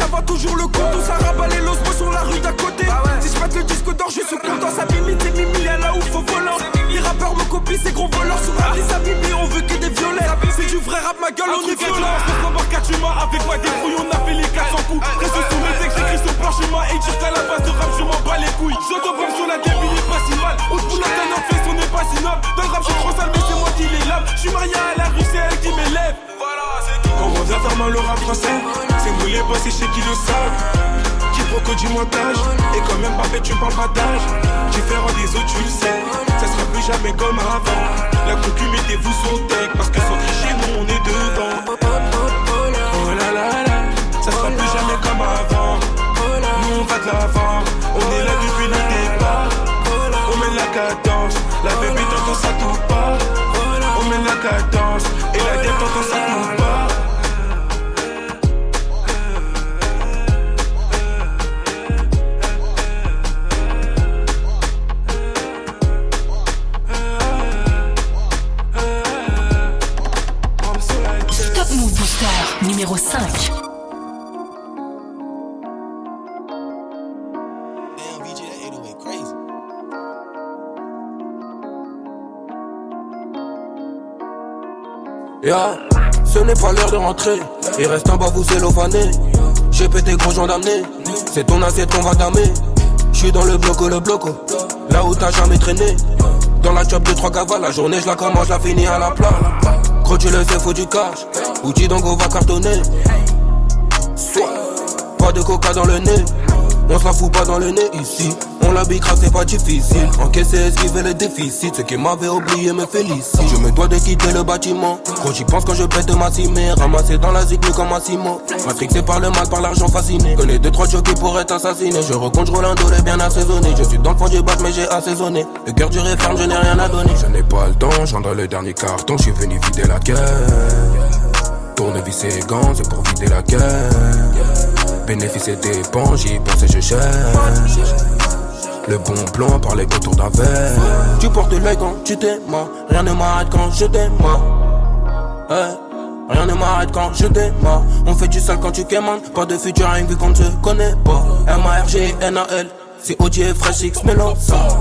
ça va toujours le compte. On s'arrabalait l'osmo sur la rue d'à côté. Si je le disque d'or, je suis content. Ça mimite et mimi, y'a là où faut volant. Les rappeurs me copient, ces gros voleurs. Sur la liste, ça mimi, on veut que des violets. C'est du vrai rap, ma gueule, on est violent. Pour 4 humains avec ma débrouille, on a fait les 400 coups. Reste sous mes textes, j'écris sur parchemin et dire qu'à la base de rap, je m'en bats les couilles. J'auto-bombe sur la débile, il est pas si mal. Au bout de la notre face, on est pas si noble. Dans le rap, je suis trop sale, mais c'est moi qui les lave. Je suis marié à la rue, c'est elle qui m'élève. On revient faire mal rap français. C'est nous les boss et chez qui le savent. Qui que du montage. Et quand même Mbappé, tu parles pas d'âge. Différent des autres, tu le sais. Ça sera plus jamais comme avant. La concu, mettez-vous sur deck. Parce que sans tricher, nous on est devant. Oh là là là, ça sera plus jamais comme avant. Nous on va de l'avant. On est là depuis le départ. On met la cadence. La baby t'entends ça tout pas. On met la cadence. Et la tête t'entends ça Ce n'est pas l'heure de rentrer. Il reste en bas, vous élovanez. J'ai pété gros gendarmerie. C'est ton assiette qu'on va damer. J'suis dans le bloco, le bloco. Là où t'as jamais traîné. Dans la job de trois cavales, la journée je la commence, la finis à la plat. Gros, tu le sais, faut du cash. Outil on va cartonner. Soit, pas de coca dans le nez. On se la fout pas dans le nez ici. On bicrave, c'est pas difficile. Encaisser, esquiver les déficits. Ce qui m'avait oublié me félicite. Je me dois de quitter le bâtiment. Quand j'y pense quand je pète ma cimère. Ramassé dans la zig comme un ciment. Matrixé par le mal, par l'argent fasciné. Connais deux, trois jokes qui pourraient t'assassiner. Je recompte Rolando, les bien assaisonné. Je suis dans le fond du bat, mais j'ai assaisonné. Le cœur du ferme, je n'ai rien à donner. Je n'ai pas le temps, dans le dernier carton. Je suis venu vider la caisse. Tournevis et gants, c'est pour vider la caisse. Bénéfice et dépenses, j'y pense et je cherche. Le bon plan par les contours d'un verre. Tu portes l'œil quand tu t'aimes, rien ne m'arrête quand je t'aime. Hey. Rien ne m'arrête quand je démarre. On fait du sale quand tu quémandes. Pas de rien vu qu'on ne se connaît pas. M-A-R-G-N-A-L. C'est OG et Fresh X mélange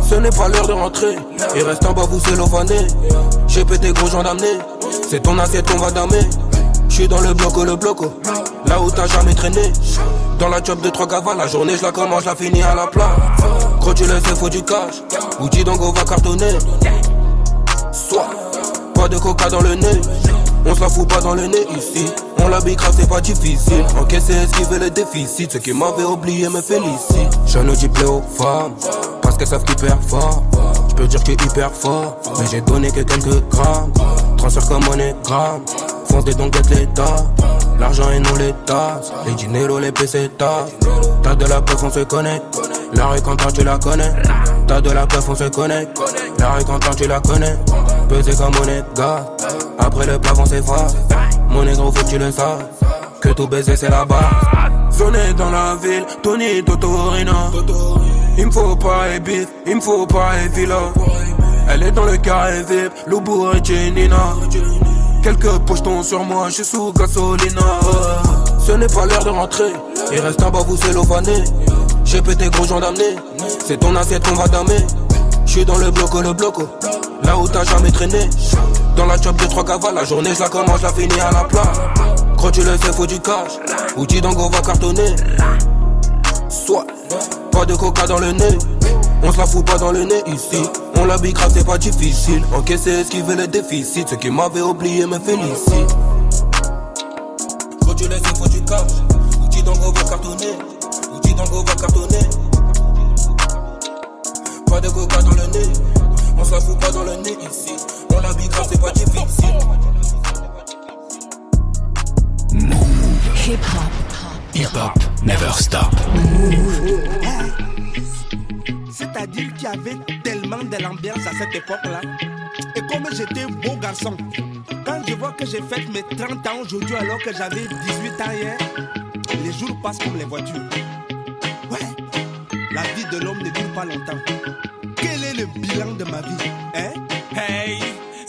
Ce n'est pas l'heure de rentrer. Il reste en bas, vous élovanez. J'ai pété gros gens d'amener. C'est ton assiette qu'on va damer. J'suis dans le bloco, le bloco. Là où t'as jamais traîné. Dans la job de trois cavales, la journée je la commence, je la finis à la plat. Gros, tu le sais, faut du cash. Outil donc on va cartonner. Soit, pas de coca dans le nez. On se la fout pas dans le nez ici. On bicrave, c'est pas difficile. Encaisser, esquiver les déficits. Ceux qui m'avaient oublié me félicitent. Je ne dis plaît aux femmes, parce qu'elles savent hyper fort. Je peux dire que hyper fort, mais j'ai donné que quelques grammes. Transfert comme monogramme, fonce des dons, l'état. L'argent et non l'état. Les dinero, les pesetas. T'as de la preuve, on se connaît. La rue quand tu la connais. T'as de la preuve, on se connaît. La rue quand tu la connais. Pesé comme monnaie, gars. Après le plafond, c'est froid. Mon négro, faut que tu le saches. Que tout baiser, c'est la base. Sonné dans la ville, Tony Totorina. Il me faut pas et bif, il me faut pas et villa. Elle est dans le carré VIP, Loubou et Jenina. Quelques pochetons sur moi, je suis sous gasolina. Ce n'est pas l'heure de rentrer, il reste en bas, vous élovanez. J'ai pété gros gens d'amener, c'est ton assiette qu'on va damer. J'suis dans le bloco, le bloco, là où t'as jamais traîné. Dans la job de trois cavales, la journée je la commence, je la finis à la plat. Quand tu le sais, faut du cash, donc on va cartonner. Soit, pas de coca dans le nez. On se la fout pas dans le nez ici. On la bicrave, c'est pas difficile. Encaisser, esquiver les déficits. Ceux qui m'avaient oublié me félicitent. Tu le sais, faut du cash. Outil donc on va cartonner. Outil donc on va cartonner. Pas de coca dans le nez. On se la fout pas dans le nez ici. On la bicrave, c'est pas difficile. Hip hop. Hip hop never stop. C'est-à-dire qu'il y avait de l'ambiance à cette époque-là. Et comme j'étais beau garçon, quand je vois que j'ai fait mes 30 ans aujourd'hui alors que j'avais 18 ans hier, les jours passent comme les voitures. Ouais, la vie de l'homme ne dure pas longtemps. Quel est le bilan de ma vie Hein? Hey,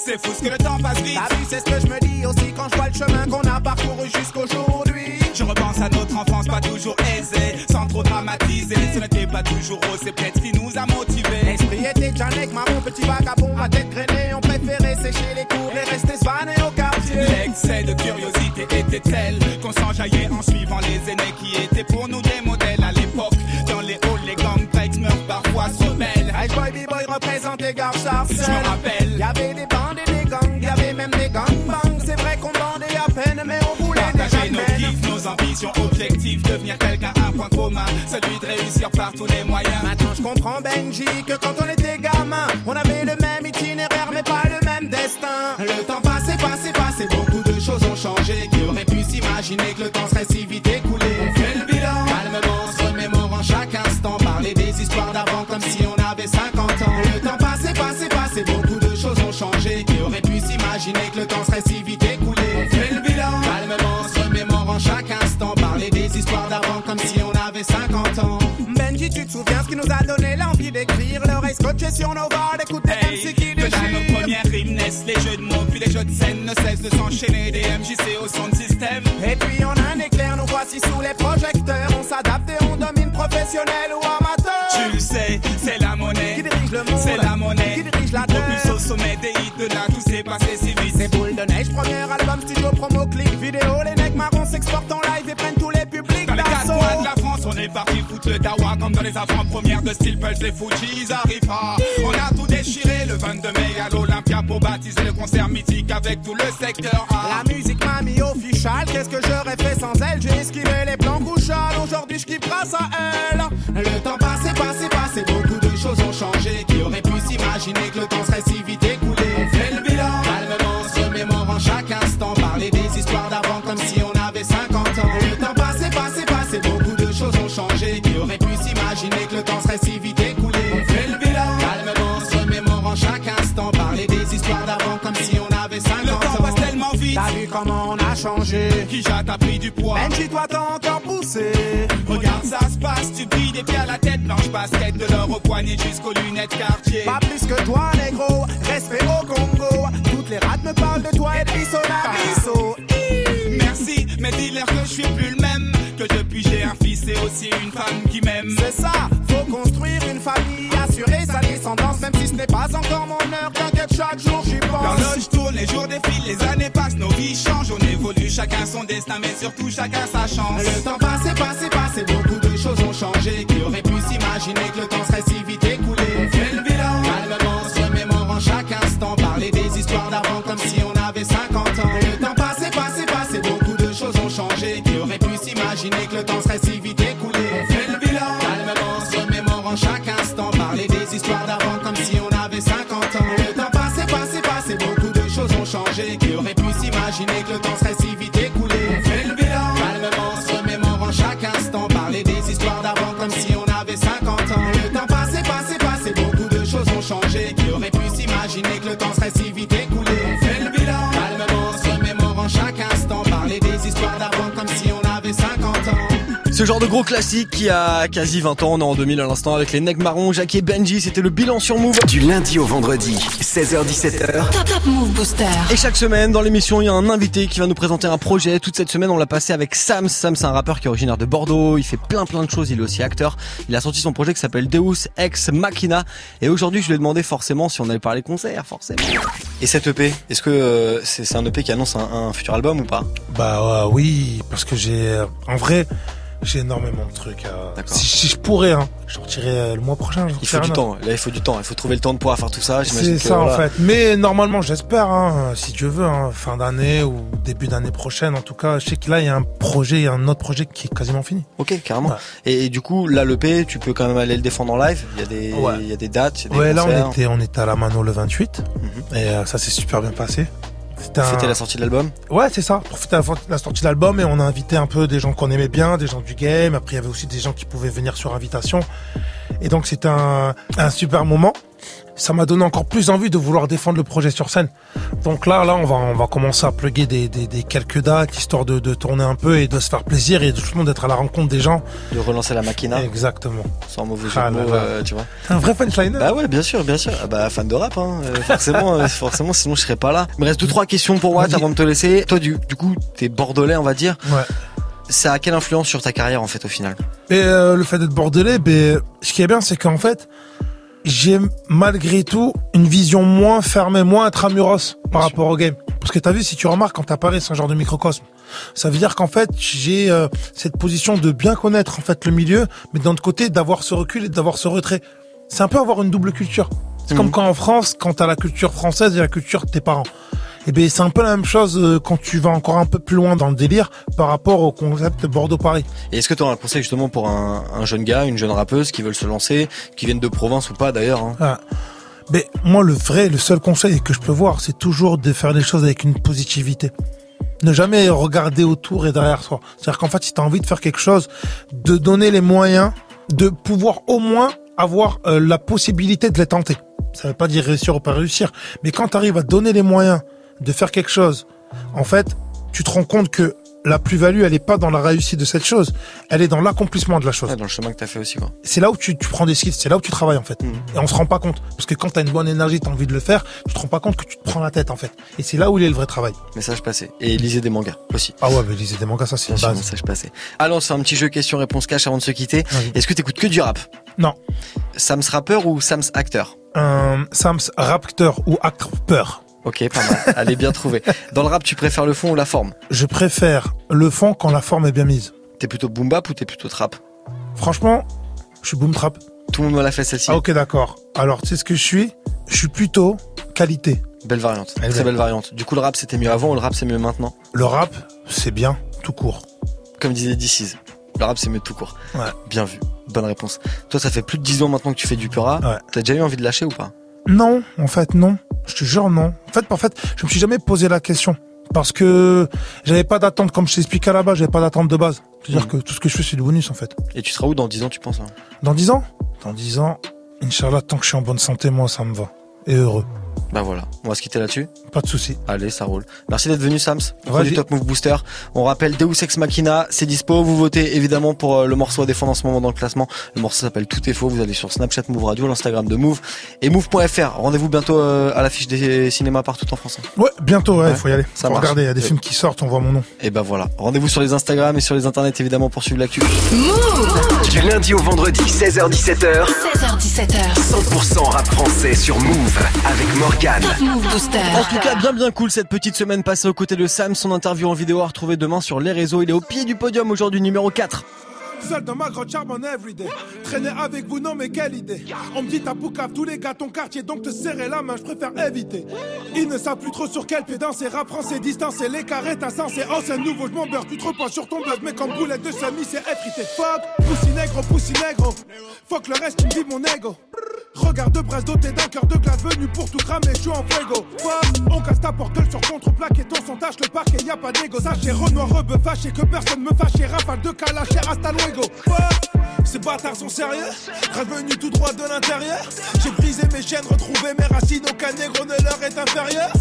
c'est fou ce que le temps passe vite. T'as vu, c'est ce que je me dis aussi quand je vois le chemin qu'on a parcouru jusqu'aujourd'hui. Je repense à notre enfance pas toujours aisée, sans trop dramatiser. Ce n'était pas toujours rose, c'est peut-être ce qui nous a motivés. L'esprit était Janek, maman, petit vagabond, à tête grainée. On préférait sécher les cours et rester svané au quartier. L'excès de curiosité était tel qu'on s'enjaillait en suivant les aînés qui étaient pour nous des modèles à l'époque. Dans les halls, les gang breaks meurent parfois se rebellent. Hey boy, b-boy représente les gars Je me rappelle, y avait des bandes et des gangs, y avait même des gangbangs. C'est vrai qu'on bandait à peine, mais on voulait Partager nos kiffs, nos ambitions, objectifs, devenir quelqu'un, un point commun, celui de réussir par tous les moyens. Maintenant je comprends Benji que quand on était gamin, on avait le même itinéraire mais pas le même destin. Le temps passé, passé, passé, beaucoup de choses ont changé. Qui aurait pu s'imaginer que le temps serait si vite pu s'imaginer que le temps serait si vite écoulé On fait le bilan, calmement, se remémorant chaque instant, parler des histoires d'avant comme si on avait 50 ans. Benji, tu te souviens ce qui nous a donné l'envie d'écrire L'oreille scotchée sur nos voix, d'écouter MC qui Que déchire nos premières rimes naissent les jeux de mots, puis les jeux de scène ne cessent de s'enchaîner. Des MJC au son de système. Et puis on a un éclair, nous voici sous les projecteurs. On s'adapte et on domine professionnel ou amateur. Tu le sais, c'est la monnaie. Qui dirige le monde C'est la monnaie. C'est boule de neige, premier album, studio, promo, clip, vidéo. Les mecs marrons s'exportent en live et prennent tous les publics Dans les quatre coins de la France, on est parti foutre le dawa comme dans les avant-premières de Steel Pulse, les Fujis arrivent pas. On a tout déchiré le 22 mai à l'Olympia pour baptiser le concert mythique avec tout le secteur A. La musique m'a mis official, qu'est-ce que j'aurais fait sans elle? J'ai esquivé les plans couchales, aujourd'hui je kiffe grâce à elle Le temps passé, passé, serait si vite écoulé On fait le bilan, calmement, se remémorant chaque instant. Parler des histoires d'avant comme si on avait 50 Le ans. temps passe tellement vite. T'as vu comment on a changé. Qui t'as pris du poids? Benji, toi t'as encore poussé. Regarde, ça se passe, tu brilles des pieds à la tête, blanche basket, de l'or au poignet jusqu'aux lunettes quartier. Pas plus que toi, négro, respect au Congo. Toutes les rats me parlent de toi. Et de bisso la bisso Merci, mais dis-leur que je suis plus le même. Que depuis j'ai un fils et aussi une femme qui m'aime. C'est ça, famille, assurer sa descendance Même si ce n'est pas encore mon heure, t'inquiète, chaque jour j'y pense L'horloge tourne, les jours défilent, les années passent, nos vies changent. On évolue, chacun son destin, mais surtout chacun sa chance. Le temps passé, passé, passé, beaucoup de choses ont changé s'imaginer que Ce genre de gros classique qui a quasi 20 ans, on est en 2000 à l'instant avec les Nègres Marrons, Jackie et Benji, c'était le bilan sur Move. Du lundi au vendredi, 16h17h, Top Top Move Booster. Et chaque semaine dans l'émission, il y a un invité qui va nous présenter un projet. Toute cette semaine, on l'a passé avec Sam. Sam, c'est un rappeur qui est originaire de Bordeaux. Il fait plein plein de choses. Il est aussi acteur. Il a sorti son projet qui s'appelle Deus Ex Machina. Et aujourd'hui, je lui ai demandé forcément si on allait parler concert, forcément. Et cette EP, est-ce que euh, c'est un EP qui annonce un, un futur album ou pas? Bah ouais, oui, parce que j'ai, euh, en vrai, j'ai énormément de trucs. à- Si, si je pourrais, hein, je sortirais euh, le mois prochain. Il faut du temps. Là, il faut du temps. Il faut trouver le temps de pouvoir faire tout ça. C'est que, ça en voilà. fait. Mais normalement, j'espère, hein, si Dieu veut, hein, fin d'année ou début d'année prochaine. En tout cas, je sais que là, il y a un projet, il y a un autre projet qui est quasiment fini. Ok, carrément. Et, et du coup, là, l'EP, tu peux quand même aller le défendre en live? Il y a des, Ouais. il y a des dates, il y a des Ouais, là, on était, on était à la Mano le 28 et euh, ça s'est super bien passé. C'était un- la sortie de l'album. Ouais, c'est ça. Pour fêter la, la sortie de l'album et on a invité un peu des gens qu'on aimait bien, des gens du game. Après, il y avait aussi des gens qui pouvaient venir sur invitation. Et donc, c'était un, un super moment. Ça m'a donné encore plus envie de vouloir défendre le projet sur scène. Donc là, là, on va, on va commencer à plugger des, des, des quelques dates, histoire de, de tourner un peu et de se faire plaisir et de tout le monde d'être à la rencontre des gens. De relancer la machina. Exactement. Sans mauvais jeu Ah de mots, euh, tu vois. T'es un vrai punchliner. Bah ouais, bien sûr, bien sûr. Ah bah fan de rap, hein. euh, forcément, euh, forcément, sinon je serais pas là. Il me reste deux trois questions pour Watt avant de te laisser. Toi, du, du coup, t'es bordelais, on va dire. Ouais. Ça a quelle influence sur ta carrière en fait au final? Et euh, le fait d'être bordelais, ben, ce qui est bien, c'est qu'en fait, j'ai malgré tout une vision moins fermée, moins intramuros par rapport au game. Parce que t'as vu, si tu remarques, quand t'apparais, c'est un genre de microcosme. Ça veut dire qu'en fait, j'ai euh, cette position de bien connaître en fait le milieu, mais d'un autre côté, d'avoir ce recul et d'avoir ce retrait. C'est un peu avoir une double culture. C'est comme quand en France, quand t'as la culture française et la culture de tes parents. Et ben c'est un peu la même chose euh, quand tu vas encore un peu plus loin dans le délire par rapport au concept Bordeaux-Paris. Et est-ce que tu auras un conseil justement pour un, un jeune gars, une jeune rappeuse qui veulent se lancer, qui viennent de province ou pas d'ailleurs hein? Ah. Mais moi, le vrai, le seul conseil que je peux voir, c'est toujours de faire les choses avec une positivité. Ne jamais regarder autour et derrière soi. C'est-à-dire qu'en fait, si tu as envie de faire quelque chose, de donner les moyens de pouvoir au moins avoir euh, la possibilité de les tenter. Ça veut pas dire réussir ou pas réussir, mais quand tu arrives à donner les moyens de faire quelque chose, en fait, tu te rends compte que la plus-value, elle est pas dans la réussite de cette chose, elle est dans l'accomplissement de la chose. Ouais, dans le chemin que t'as fait aussi quoi. C'est là où tu, tu prends des skills, c'est là où tu travailles en fait. Et on se rend pas compte. Parce que quand t'as une bonne énergie, t'as envie de le faire, tu te rends pas compte que tu te prends la tête en fait. Et c'est là où il est le vrai travail. Message passé. Et lisez des mangas aussi. Ah ouais, mais lisez des mangas, ça c'est une base. message passé. Allons, c'est un petit jeu question-réponse cash avant de se quitter. Est-ce que t'écoutes que du rap? Non. Sams rappeur ou Sams acteur? Un Sams rapteur ou acteur. Ok, pas mal. Allez, bien trouvé. Dans le rap, tu préfères le fond ou la forme? Je préfère le fond quand la forme est bien mise. T'es plutôt boom bap ou t'es plutôt trap? Franchement, je suis boom trap. Tout le monde me l'a fait celle-ci. Ah ok d'accord. Alors tu sais ce que je suis? Je suis plutôt qualité. Belle variante. Très belle. belle variante. Du coup, le rap, c'était mieux avant ou le rap, c'est mieux maintenant? Le rap, c'est bien, tout court. Comme disait DC's. Le rap, c'est mieux tout court. Ouais. Bien vu. Bonne réponse. Toi, ça fait plus de 10 ans maintenant que tu fais du pura. Ouais. T'as déjà eu envie de lâcher ou pas? Non, en fait non. Je te jure non. En fait, en fait, je me suis jamais posé la question parce que j'avais pas d'attente comme je t'expliquais là-bas, j'avais pas d'attente de base. C'est-à-dire que tout ce que je fais c'est du bonus en fait. Et tu seras où dans 10 ans, tu penses hein? Dans 10 ans? Dans 10 ans, Inch'Allah, tant que je suis en bonne santé, moi ça me va. Et heureux. Bah voilà, on va se quitter là-dessus. Pas de souci. Allez, ça roule. Merci d'être venu, Sams. Du Top Move Booster. On rappelle Deus Ex Machina, c'est dispo. Vous votez évidemment pour euh, le morceau à défendre en ce moment dans le classement. Le morceau s'appelle Tout est faux. Vous allez sur Snapchat Move Radio, l'Instagram de Move et Move.fr. Rendez-vous bientôt euh, à l'affiche des cinémas partout en France. hein. Ouais, bientôt, ouais, Ouais, faut y aller. ça faut marche. regarder, il y a des Ouais. films qui sortent, on voit mon nom. Et ben voilà. Rendez-vous sur les Instagram et sur les internets évidemment pour suivre l'actu. Du lundi au vendredi, 16h-17h, 16h17h. 100% rap français sur Move avec Morgane. En tout cas, bien bien cool cette petite semaine passée aux côtés de Sam. Son interview en vidéo à retrouver demain sur les réseaux. Il est au pied du podium aujourd'hui, numéro 4. Seul dans ma grande charme en everyday. Traîner avec vous, non, mais quelle idée. On me dit t'as poucave tous les gars, ton quartier, donc te serrer la main, je préfère éviter. Ils ne savent plus trop sur quel pied danser. Rap français, distance et les carrés, t'as sensé. Oh, c'est nouveau, je m'en beurre, tu te reposes sur ton buzz, mais comme boulette de semi, c'est effrité. Fuck, poussi négro, poussi négro. Fuck le reste, tu me mon ego. Regard de brasse doté d'un cœur de glace venu pour tout cramer, je suis en fuego. Fuck, on casse ta porte sur contre-plaque et ton son tâche le parquet, y a pas d'égo. Sachez Renoir, rebeu, fâché, que personne me fâche. Rafale de calache, hasta luego. Ces bâtards sont sérieux. Revenu tout droit de l'intérieur. J'ai brisé mes chaînes, retrouvé mes racines. Aucun négro ne leur est inférieur.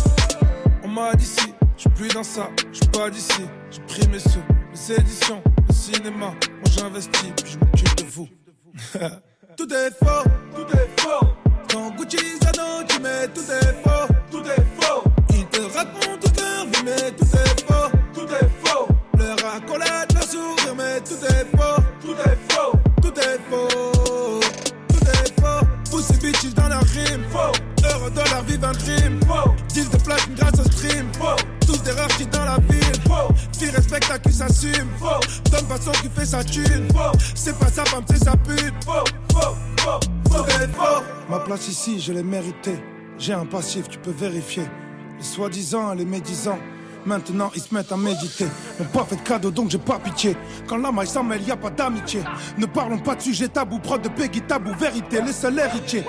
On m'a dit si, je suis plus dans ça, je suis pas d'ici. J'ai pris mes sous, les éditions, le cinéma. Moi j'investis, puis je m'occupe de vous. tout est faux, tout est faux. Quand Gucci Zano, tu mets tout est faux, tout est faux. Ils te racontent tout leur vie, mais tout est faux, tout est faux. Leur accolade, leur sourire, mais tout est faux, tout est faux, tout est faux, tout est faux. Poussez bitches dans la rime, faux. Heureux dans leur vivre un crime, faux. Deal de platine grâce au stream, faux. Tous des rares qui dans la ville, faux. Fille respecte qui s'assume, faux. Donne façon qui fait sa thune, faux. C'est pas sa femme, c'est sa pute, faux, faux, faux. Tout faux. Ma place ici, je l'ai méritée. J'ai un passif, tu peux vérifier. Les soi-disant, les médisants. Maintenant ils se mettent à méditer. N'ont pas fait de cadeau donc j'ai pas pitié. Quand la maille s'en mêle, y pas d'amitié. Ne parlons pas de sujet tabou, prod de Peggy tabou, vérité, les seuls héritiers.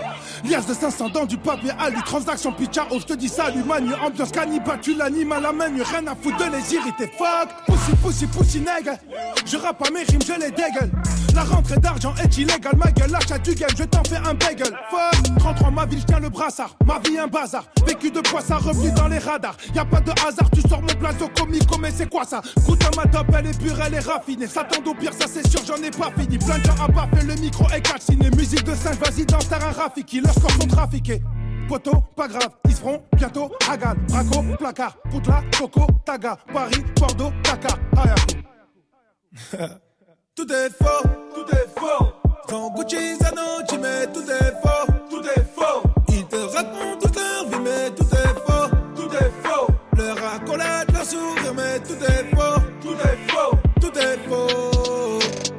Liasse de 500 dans du papier alu, transaction pitcha, oh je te dis salut manu, ambiance cannibale, tu l'animes à la main, rien à foutre de les irriter. Fuck, pussy, pussy, pussy, nègre. Je rappe à mes rimes, je les dégueule. La rentrée d'argent est illégale, ma gueule, l'achat du game, je t'en fais un bagel. Fuck, 33 ma ville, je tiens le brassard. Ma vie un bazar, vécu de ça, revenu dans les radars. Y a pas de hasard, tu sors mon blazo comico, mais c'est quoi ça? Goûte à ma top, elle est pure, elle est raffinée. S'attend au pire, ça c'est sûr, j'en ai pas fini. Plein de gens à pas fait le micro est calciné. Musique de 5, vas-y, danse terrain Rafiki. Leurs scores sont trafiqués. Poteau, pas grave, ils se feront bientôt Hagan, Braco, placard, Poutla, Coco, Taga, Paris, Bordeaux, Dakar, Ayakou. Tout est faux, tout est faux. Quand Gucci tu mets tout est faux, tout est faux. Ils te racontent toute leur vie, mais tout est faux, tout est faux. Leur accolade, leur sourire, mais tout est faux, tout est faux, tout est faux,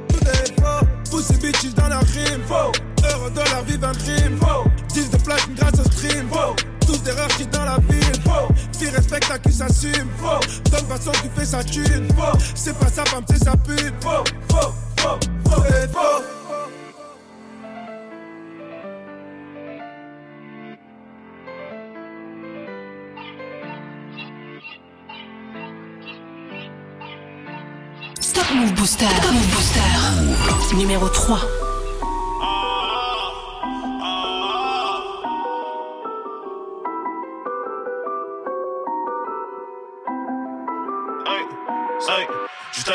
tout est faux. Pussy bitches dans la rime, faux. Heureux dans leur vivre un crime, faux. Deal de platine grâce au stream, faux. Tous des rares qui dans la ville, faux. Fille respecte sa thune. C'est pas sa femme, c'est sa pute. Faux, faux, faux, faux, faux. Stop Move Booster. Move Booster. Numéro 3.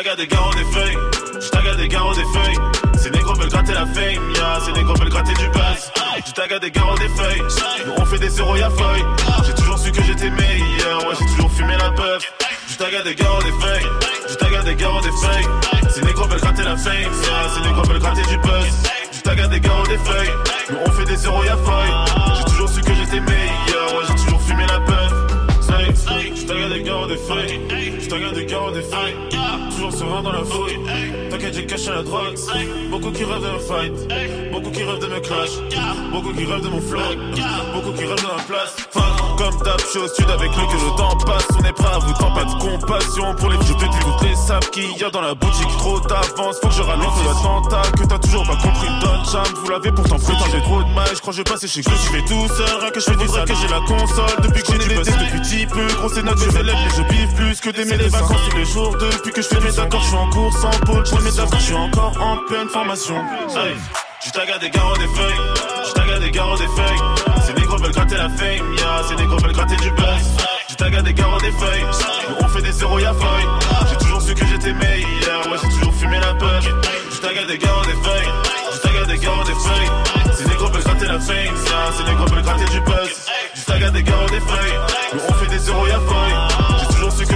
Tague des garros des feuilles, je tague des garros des feuilles. Ces négros veulent gratter la fame, ya, ces négros veulent gratter du buzz. Je tague des garros des feuilles, on fait des zéros y'a feuille. J'ai toujours su que j'étais meilleur, ouais, j'ai toujours fumé la puff. Je tague des garros des feuilles, je tague des garros des feuilles. Ces négros veulent gratter la fame, ya, ces négros veulent gratter du buzz. Je tague des garros des feuilles, on fait des zéros y'a feuille. J'ai toujours su que j'étais meilleur, ouais, j'ai toujours fumé la puff. Je tague des garros des feuilles, je tague des garros des feuilles. Toujours serein dans la fouille. T'inquiète, j'ai caché la drogue. Beaucoup qui rêvent de me fight, beaucoup qui rêvent de me clash, beaucoup qui rêvent de mon flow, beaucoup qui rêvent de ma place. Comme d'hab, je suis au sud avec lui que le temps passe. On est prêt à vous tant pas de compassion pour les je te dis toutes les sables qu'il y a dans la boutique. Trop d'avance, faut que je ralente l'attentat que t'as toujours pas compris. Don Cham, vous l'avez pourtant pris. J'ai trop de mal, je crois que je vais passer chez que je fais tout seul. Rien que je fais du que j'ai la console. Depuis que j'ai des tests depuis petit peu. Gros, c'est notre mes élèves, mais je biffe plus que d'aimer les vacances tous les jours. Depuis que je fais mes accords, je suis en course en pôle. Je fais mes accords, je suis encore en pleine formation. Je tague des garros des feuilles, je tague des garros des feuilles. Négros veulent gratter la fame, ya, ces négros veulent gratter du buzz. Je tague des garros des feuilles, nous on fait des zéros y'a feuille. J'ai toujours su que j'étais meilleur, ouais, j'ai toujours fumé la puff. Je tague des garros des feuilles, je tague des garros des feuilles. Ces négros veulent gratter la fame, ya, ces négros veulent gratter du buzz. Je tague des garros des feuilles, nous on fait des zéros y'a feuille. J'ai toujours su que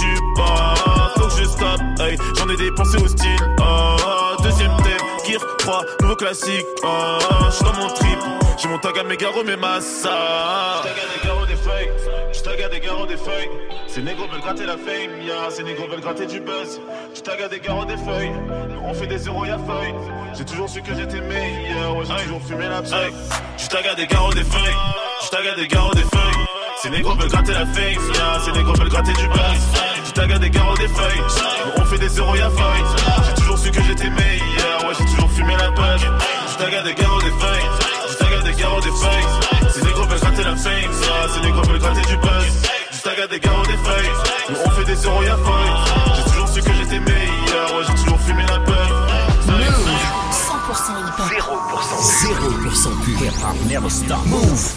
hey. Dépensé au style. Oh, deuxième thème, Gear 3, nouveau classique. Oh, je suis dans mon trip. J'ai mon tag à mes garros, mes massas. J'tag à des garros des feuilles. J'tag à des garros des feuilles. Ces négros veulent gratter la fame, ya. Ces négros veulent gratter du buzz. J'tag à des garros des feuilles. On fait des zéros, y'a feuille. J'ai toujours su que j'étais meilleur. Ouais, j'ai toujours fumé la feuille. J'tag à des garros des feuilles. J'tag à des garros des feuilles. Ces négros veulent gratter la fame, ya. Ces négros veulent gratter du buzz. J'tag à des garros des feuilles. On fait des zéros, y'a feuille. J'ai toujours su que j'étais meilleur. Ouais, j'ai toujours fumé la puff. J'tag à des garros des feuilles. J'tag à des garros des feuilles. Ces négros veulent gratter la fame, ya. Ces négros veulent gratter du buzz. J'tag à des garros des feuilles. On fait des zéros, y'a feuille. J'ai toujours su que j'étais meilleur. Ouais, j'ai toujours fumé la puff. 100% hip-hop. 0% pur hip-hop, never stop. Move.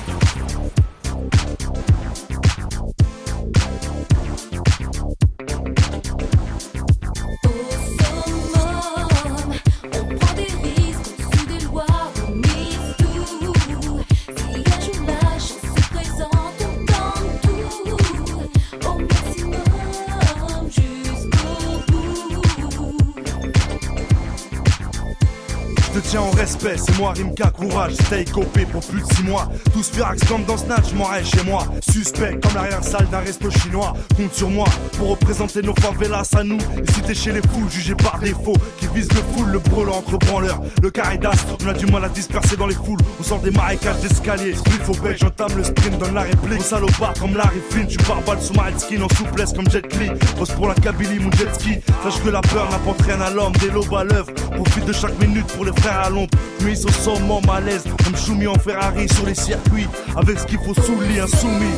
Tiens en respect, c'est moi Rimka, courage, stay copé pour plus de 6 mois. Tous firax comme dans Snatch, m'en chez moi. Suspect comme l'arrière-salle d'un resto chinois. Compte sur moi pour représenter nos favelas à nous. Et si t'es chez les fous, jugé par défaut, qui vise le full, le brûlant entre branleurs. Le carré d'as, on a du mal à disperser dans les foules. On sort des marécages d'escalier. Split au bec, j'entame le sprint, donne la réplique. Salopard comme Larry Flynn, tu pars balle sous ma skin en souplesse comme Jet Li. Pour la Kabylie, mon jet ski. Sache que la peur n'apporte rien à l'homme, des lobes à l'œuvre. Profite de chaque minute pour les frères à l'ombre. Mais au sommet malaise, comme Choumi en Ferrari sur les circuits. Avec ce qu'il faut sous le lit, insoumis.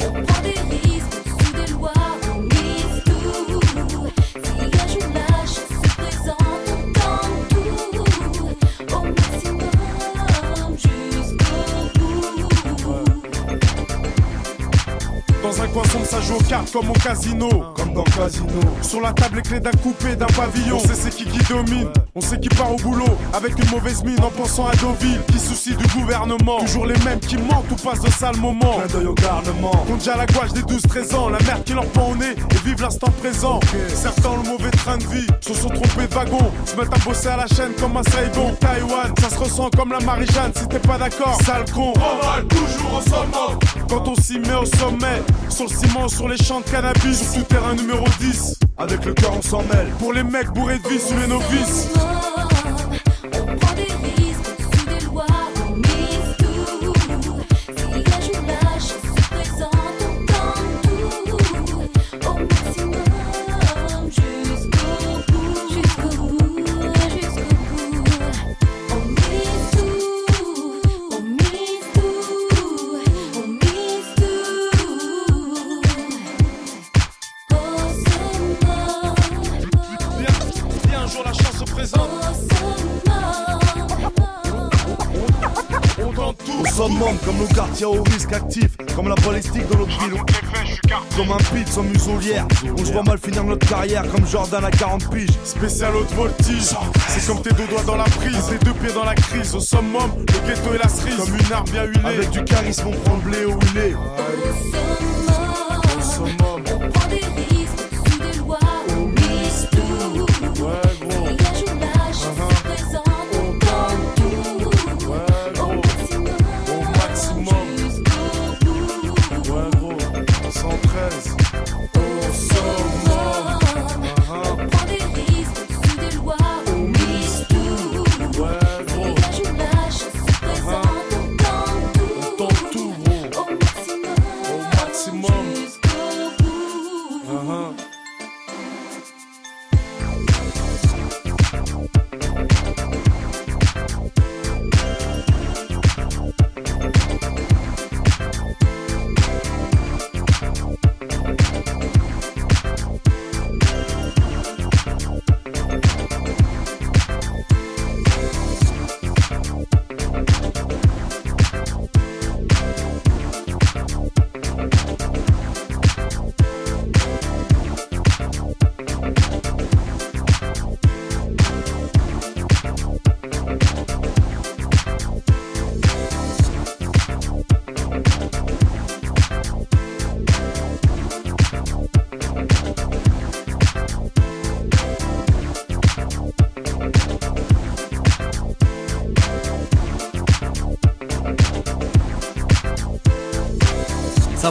On prend des risques sous des lois, on mise tout. Si un jour la chance se présente, on tente tout. Au maximum, jusqu'au bout. Dans un coin sombre, ça joue aux cartes comme au casino. Comme dans le casino. Sur la table, les clés d'un coupé, d'un pavillon. On sait c'est qui qui domine. On sait qui part au boulot avec une mauvaise mine en pensant à Deauville. Qui soucie du gouvernement. Toujours les mêmes qui mentent ou passent de sale moment. Clin d'œil au garnement. Compte déjà la gouache des 12-13 ans. La mère qui leur prend au nez et vivent l'instant présent. Certains ont le mauvais train de vie. Se sont trompés de wagon. Se mettent à bosser à la chaîne comme un Saigon. Taïwan, ça se ressent comme la Marie-Jeanne. Si t'es pas d'accord, sale con. Normal, toujours au sommet. Quand on s'y met au sommet, sur le ciment, sur les champs de cannabis, sur tout terrain numéro 10. Avec le cœur, on s'en mêle. Pour les mecs bourrés de vie sous les novices. On se voit mal finir notre carrière comme Jordan à 40 piges. Spécial haute voltige. C'est comme tes deux doigts dans la prise, tes deux pieds dans la crise. Au summum, le ghetto et la cerise. Comme une arme bien huilée. Avec du charisme, on prend le blé où il est. Au summum.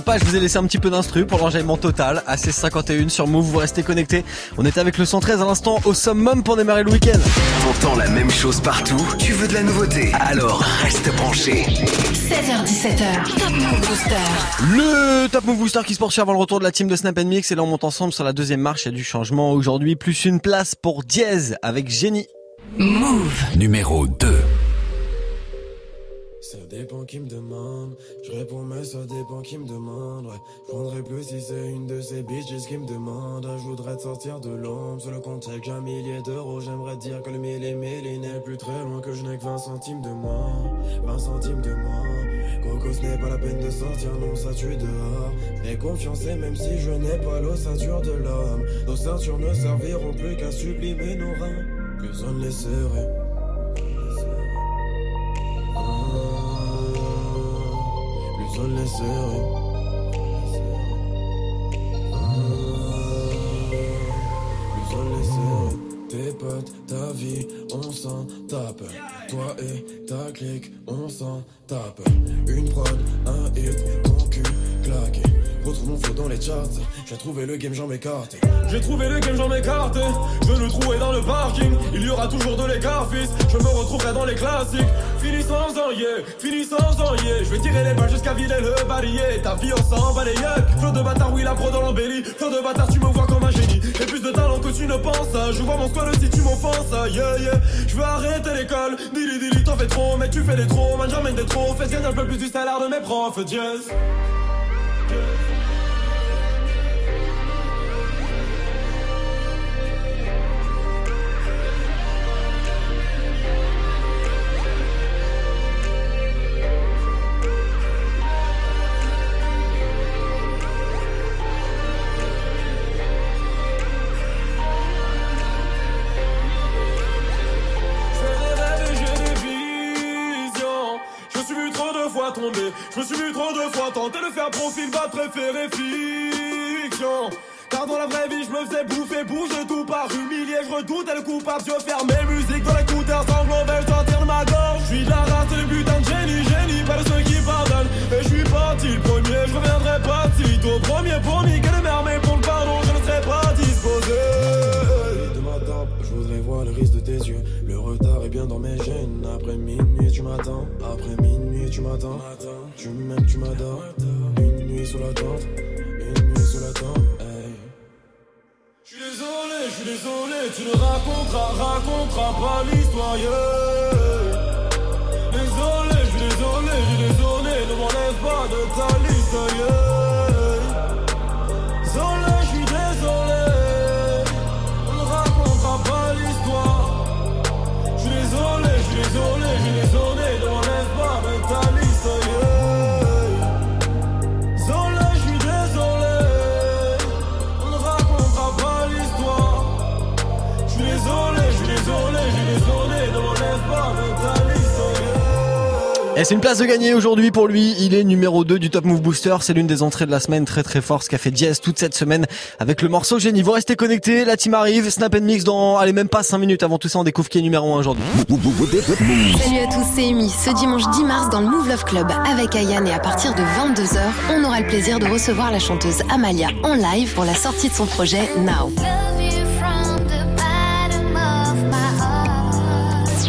Sympa, je vous ai laissé un petit peu d'instru pour l'enjaillement total. À 51 sur Move, vous restez connectés. On est avec le 113 à l'instant au summum pour démarrer le week-end. T'entends la même chose partout Tu veux de la nouveauté? Alors reste branché. 16h17h, Top Move Booster. Le Top Move Booster qui se poursuit avant le retour de la team de Snap Mix et là on monte ensemble sur la deuxième marche, il y a du changement aujourd'hui, plus une place pour Diez avec Génie. Move. Numéro 2. Ça dépend qui me demande, je réponds mais ça dépend qui me demande, ouais. Je prendrais plus si c'est une de ces bitches qui me demande. Je voudrais te sortir de l'ombre, sur le compte j'ai qu'un millier d'euros. J'aimerais dire que le mille et mille il n'est plus très loin, que je n'ai que 20 centimes de moins, 20 centimes de moins. Coco ce n'est pas la peine de sortir, non ça tue dehors. Mais confiance et même si je n'ai pas l'ossature de l'homme, nos ceintures ne serviront plus qu'à sublimer nos reins. Plus on ne les serrait. On les serrait. Tes potes, ta vie, on s'en tape. Toi et ta clique, on s'en tape. Une prod, un hit, ton cul claqué. Retrouve mon dans les charts. J'ai trouvé le game, j'en m'écarte. J'ai trouvé le game, j'en m'écarte. Je le trouver dans le parking. Il y aura toujours de l'écart, fils. Je me retrouverai dans les classiques. Fini sans en yeah, fini sans en yeah. Je vais tirer les balles jusqu'à vider le barillet. Ta vie, on s'en. Flot de bâtard, oui, la pro dans l'embellie. Flot de bâtard, tu me vois comme un génie. J'ai plus de talent que tu ne penses. Je vois mon squad si tu m'offenses. Yeah, yeah. Je veux arrêter l'école. Dili, dili, t'en fais trop, mais tu fais des trop. Man, j'emmène des trop. Fais gagner un peu plus du salaire de mes profs. Jazz. Trop de fois tenter de faire profil bas, préféré fiction. Car dans la vraie vie, je me faisais bouffer, bouge de tout par humilié, je redoutais le coupable, je fermais musique dans l'écouteur, sanglant, dois de ma gorge? Je suis la race le putain de génie, génie, pas de ceux qui pardonnent. Et je suis parti le premier, je reviendrai pas si tôt. Premier pour niquer le mer, mais pour le pardon, je ne serai pas disposé. De je voudrais voir le risque de tes yeux. Le retard est bien dans mes gènes. Après minuit, tu m'attends. Après minuit, tu m'attends. Tu m'aimes, tu m'adores. Une nuit sous la tente. Une nuit sous la tente. Hey. Je suis désolé, je suis désolé, tu ne raconteras, raconteras pas l'histoire. Désolé, je suis désolé, je suis désolé, ne m'enlève pas de ta Et c'est une place de gagner aujourd'hui pour lui. Il est numéro 2 du Top Move Booster. C'est l'une des entrées de la semaine très très fort. Ce qu'a fait Diaz toute cette semaine avec le morceau Génie. Vous restez connectés. La team arrive. Snap and Mix dans, allez, même pas 5 minutes avant tout ça. On découvre qui est numéro 1 aujourd'hui. Salut à tous, c'est Amy. Ce dimanche 10 mars dans le Move Love Club avec Ayane et à partir de 22h, on aura le plaisir de recevoir la chanteuse Amalia en live pour la sortie de son projet Now.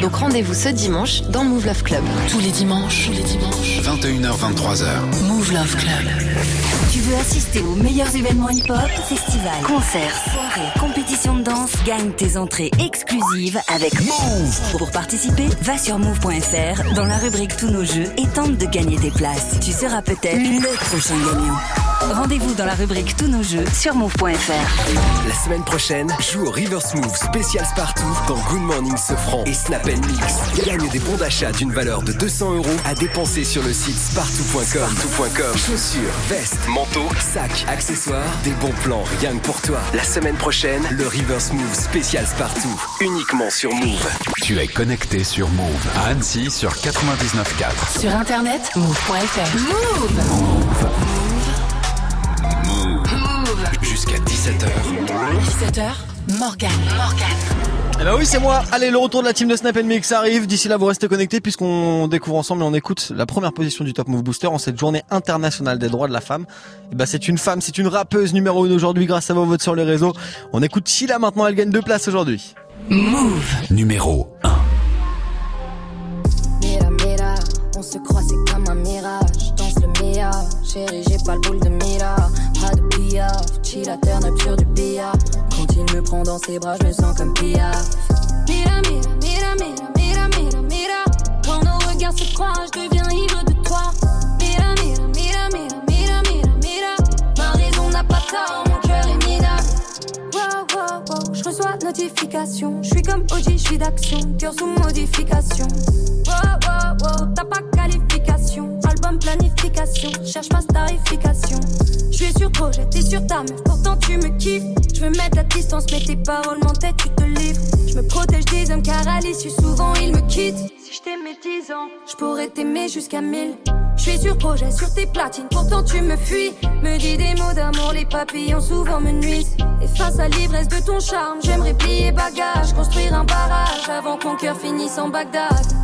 Donc rendez-vous ce dimanche dans le Move Love Club. Tous les dimanches, tous les dimanches. 21h, 23h. Move Love Club. Tu veux assister aux meilleurs événements hip-hop, festivals, concerts, soirées, compétitions de danse, gagne tes entrées exclusives avec Move. Pour participer, va sur move.fr dans la rubrique Tous nos jeux et tente de gagner tes places. Tu seras peut-être le prochain gagnant. Rendez-vous dans la rubrique Tous nos jeux sur move.fr. La semaine prochaine, joue au River Smooth Spécial Spartoo dans Good Morning Sofran et Snap Mix. Gagne des bons d'achat d'une valeur de 200 euros à dépenser sur le site spartoo.com. Spartoo.com. Chaussures, vestes, manteaux, sacs, accessoires, des bons plans rien que pour toi. La semaine prochaine, le River Smooth Spécial Spartoo. Uniquement sur Move. Tu es connecté sur Move à Annecy sur 99.4. Sur internet, move.fr. Move. Jusqu'à 17h. 17h, Morgan. Morgan. Eh ben oui, c'est moi. Allez, le retour de la team de Snap Mix arrive. D'ici là, vous restez connectés puisqu'on découvre ensemble et on écoute la première position du Top Move Booster en cette journée internationale des droits de la femme. Et ben, c'est une femme, c'est une rappeuse numéro 1 aujourd'hui grâce à vos votes sur les réseaux. On écoute Sheila maintenant, elle gagne deux places aujourd'hui. Move. Numéro 1. Mira, mira, on se croit, c'est comme un mirage. Chérie, j'ai pas le boule de mira. Pas de piaf, chill à up sur du billard. Quand il me prend dans ses bras, je me sens comme piaf. Mira, mira, mira, mira, mira, mira, mira. Quand nos regards se croisent, je deviens ivre de toi. Mira, mira, mira, mira, mira, mira, mira. Ma raison n'a pas tort, mon cœur est minable. Wow, wow, wow, je reçois notification. Je suis comme OG, je suis d'action, cœur sous modification. Wow, wow, wow, t'as pas qualification. Cherche pas starification. Je suis sur projet, t'es sur ta meuf, pourtant tu me kiffes. Je veux mettre la distance, mais tes paroles m'entêtent, tu te livres. Je me protège des hommes car à l'issue, souvent ils me quittent. Si je t'aimais 10 ans, je pourrais t'aimer jusqu'à 1000. Je suis sur projet, sur tes platines, pourtant tu me fuis. Me dis des mots d'amour, les papillons souvent me nuisent. Et face à l'ivresse de ton charme, j'aimerais plier bagage, construire un barrage avant que mon cœur finisse en Bagdad.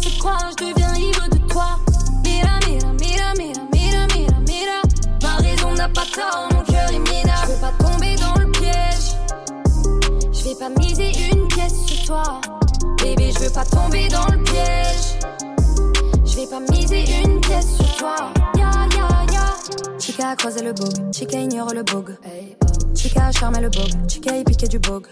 Se croisent, je deviens ivre de toi. Mira, mira, mira, mira, mira, mira. Ma raison n'a pas tort, mon cœur est minable. Je veux pas tomber dans le piège. Je vais pas miser une pièce sur toi. Bébé, je veux pas tomber dans le piège. Je vais pas miser une pièce sur toi. Ya, ya, ya. Chica a croisé le bog, Chica ignore le bog. Chica a charmé le bog, Chica y piqué du bog.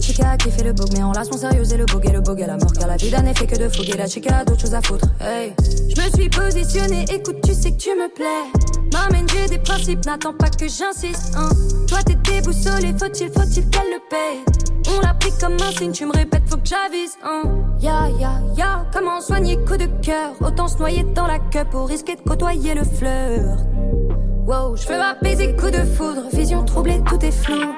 Chica a kiffé le bog, mais en mon sérieux et le bog et le bog à la mort. Car la vie d'un fait que de fouguer. La chica a d'autres choses à foutre. Hey. Je me suis positionnée, écoute, tu sais que tu me plais. M'amène, j'ai des principes, n'attends pas que j'insiste. Hein. Toi t'es déboussolé, faut-il, faut-il qu'elle le paye? On l'a pris comme un signe, tu me répètes, faut que j'avise. Hein. Ya, ya, ya, comment soigner coup de cœur? Autant se noyer dans la queue pour risquer de côtoyer le fleur. Wow, je veux apaiser coup de foudre, vision troublée, tout est flou.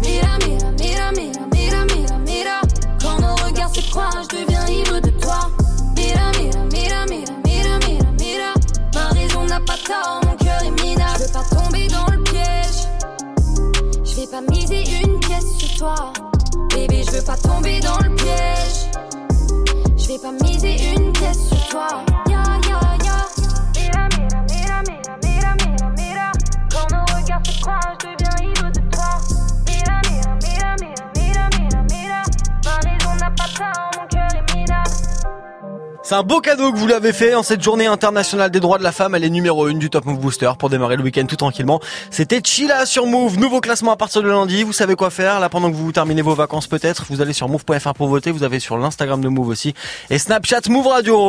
Mira, mira, mira, mira, mira, mira, mira. Quand nos regards se se croire, je deviens ivre de toi. Mira, mira, mira, mira, mira, mira, mira. Ma raison n'a pas tort, mon cœur est minable. Je veux pas tomber dans le piège. Je vais pas miser une pièce sur toi. Bébé, je veux pas tomber dans le piège. Je vais pas miser une pièce sur toi. Ya, C'est un beau cadeau que vous l'avez fait en cette journée internationale des droits de la femme. Elle est numéro 1 du Top Move Booster pour démarrer le week-end tout tranquillement. C'était Chila sur Move. Nouveau classement à partir de lundi. Vous savez quoi faire. Là, pendant que vous terminez vos vacances peut-être, vous allez sur move.fr pour voter. Vous avez sur l'Instagram de Move aussi. Et Snapchat Move Radio.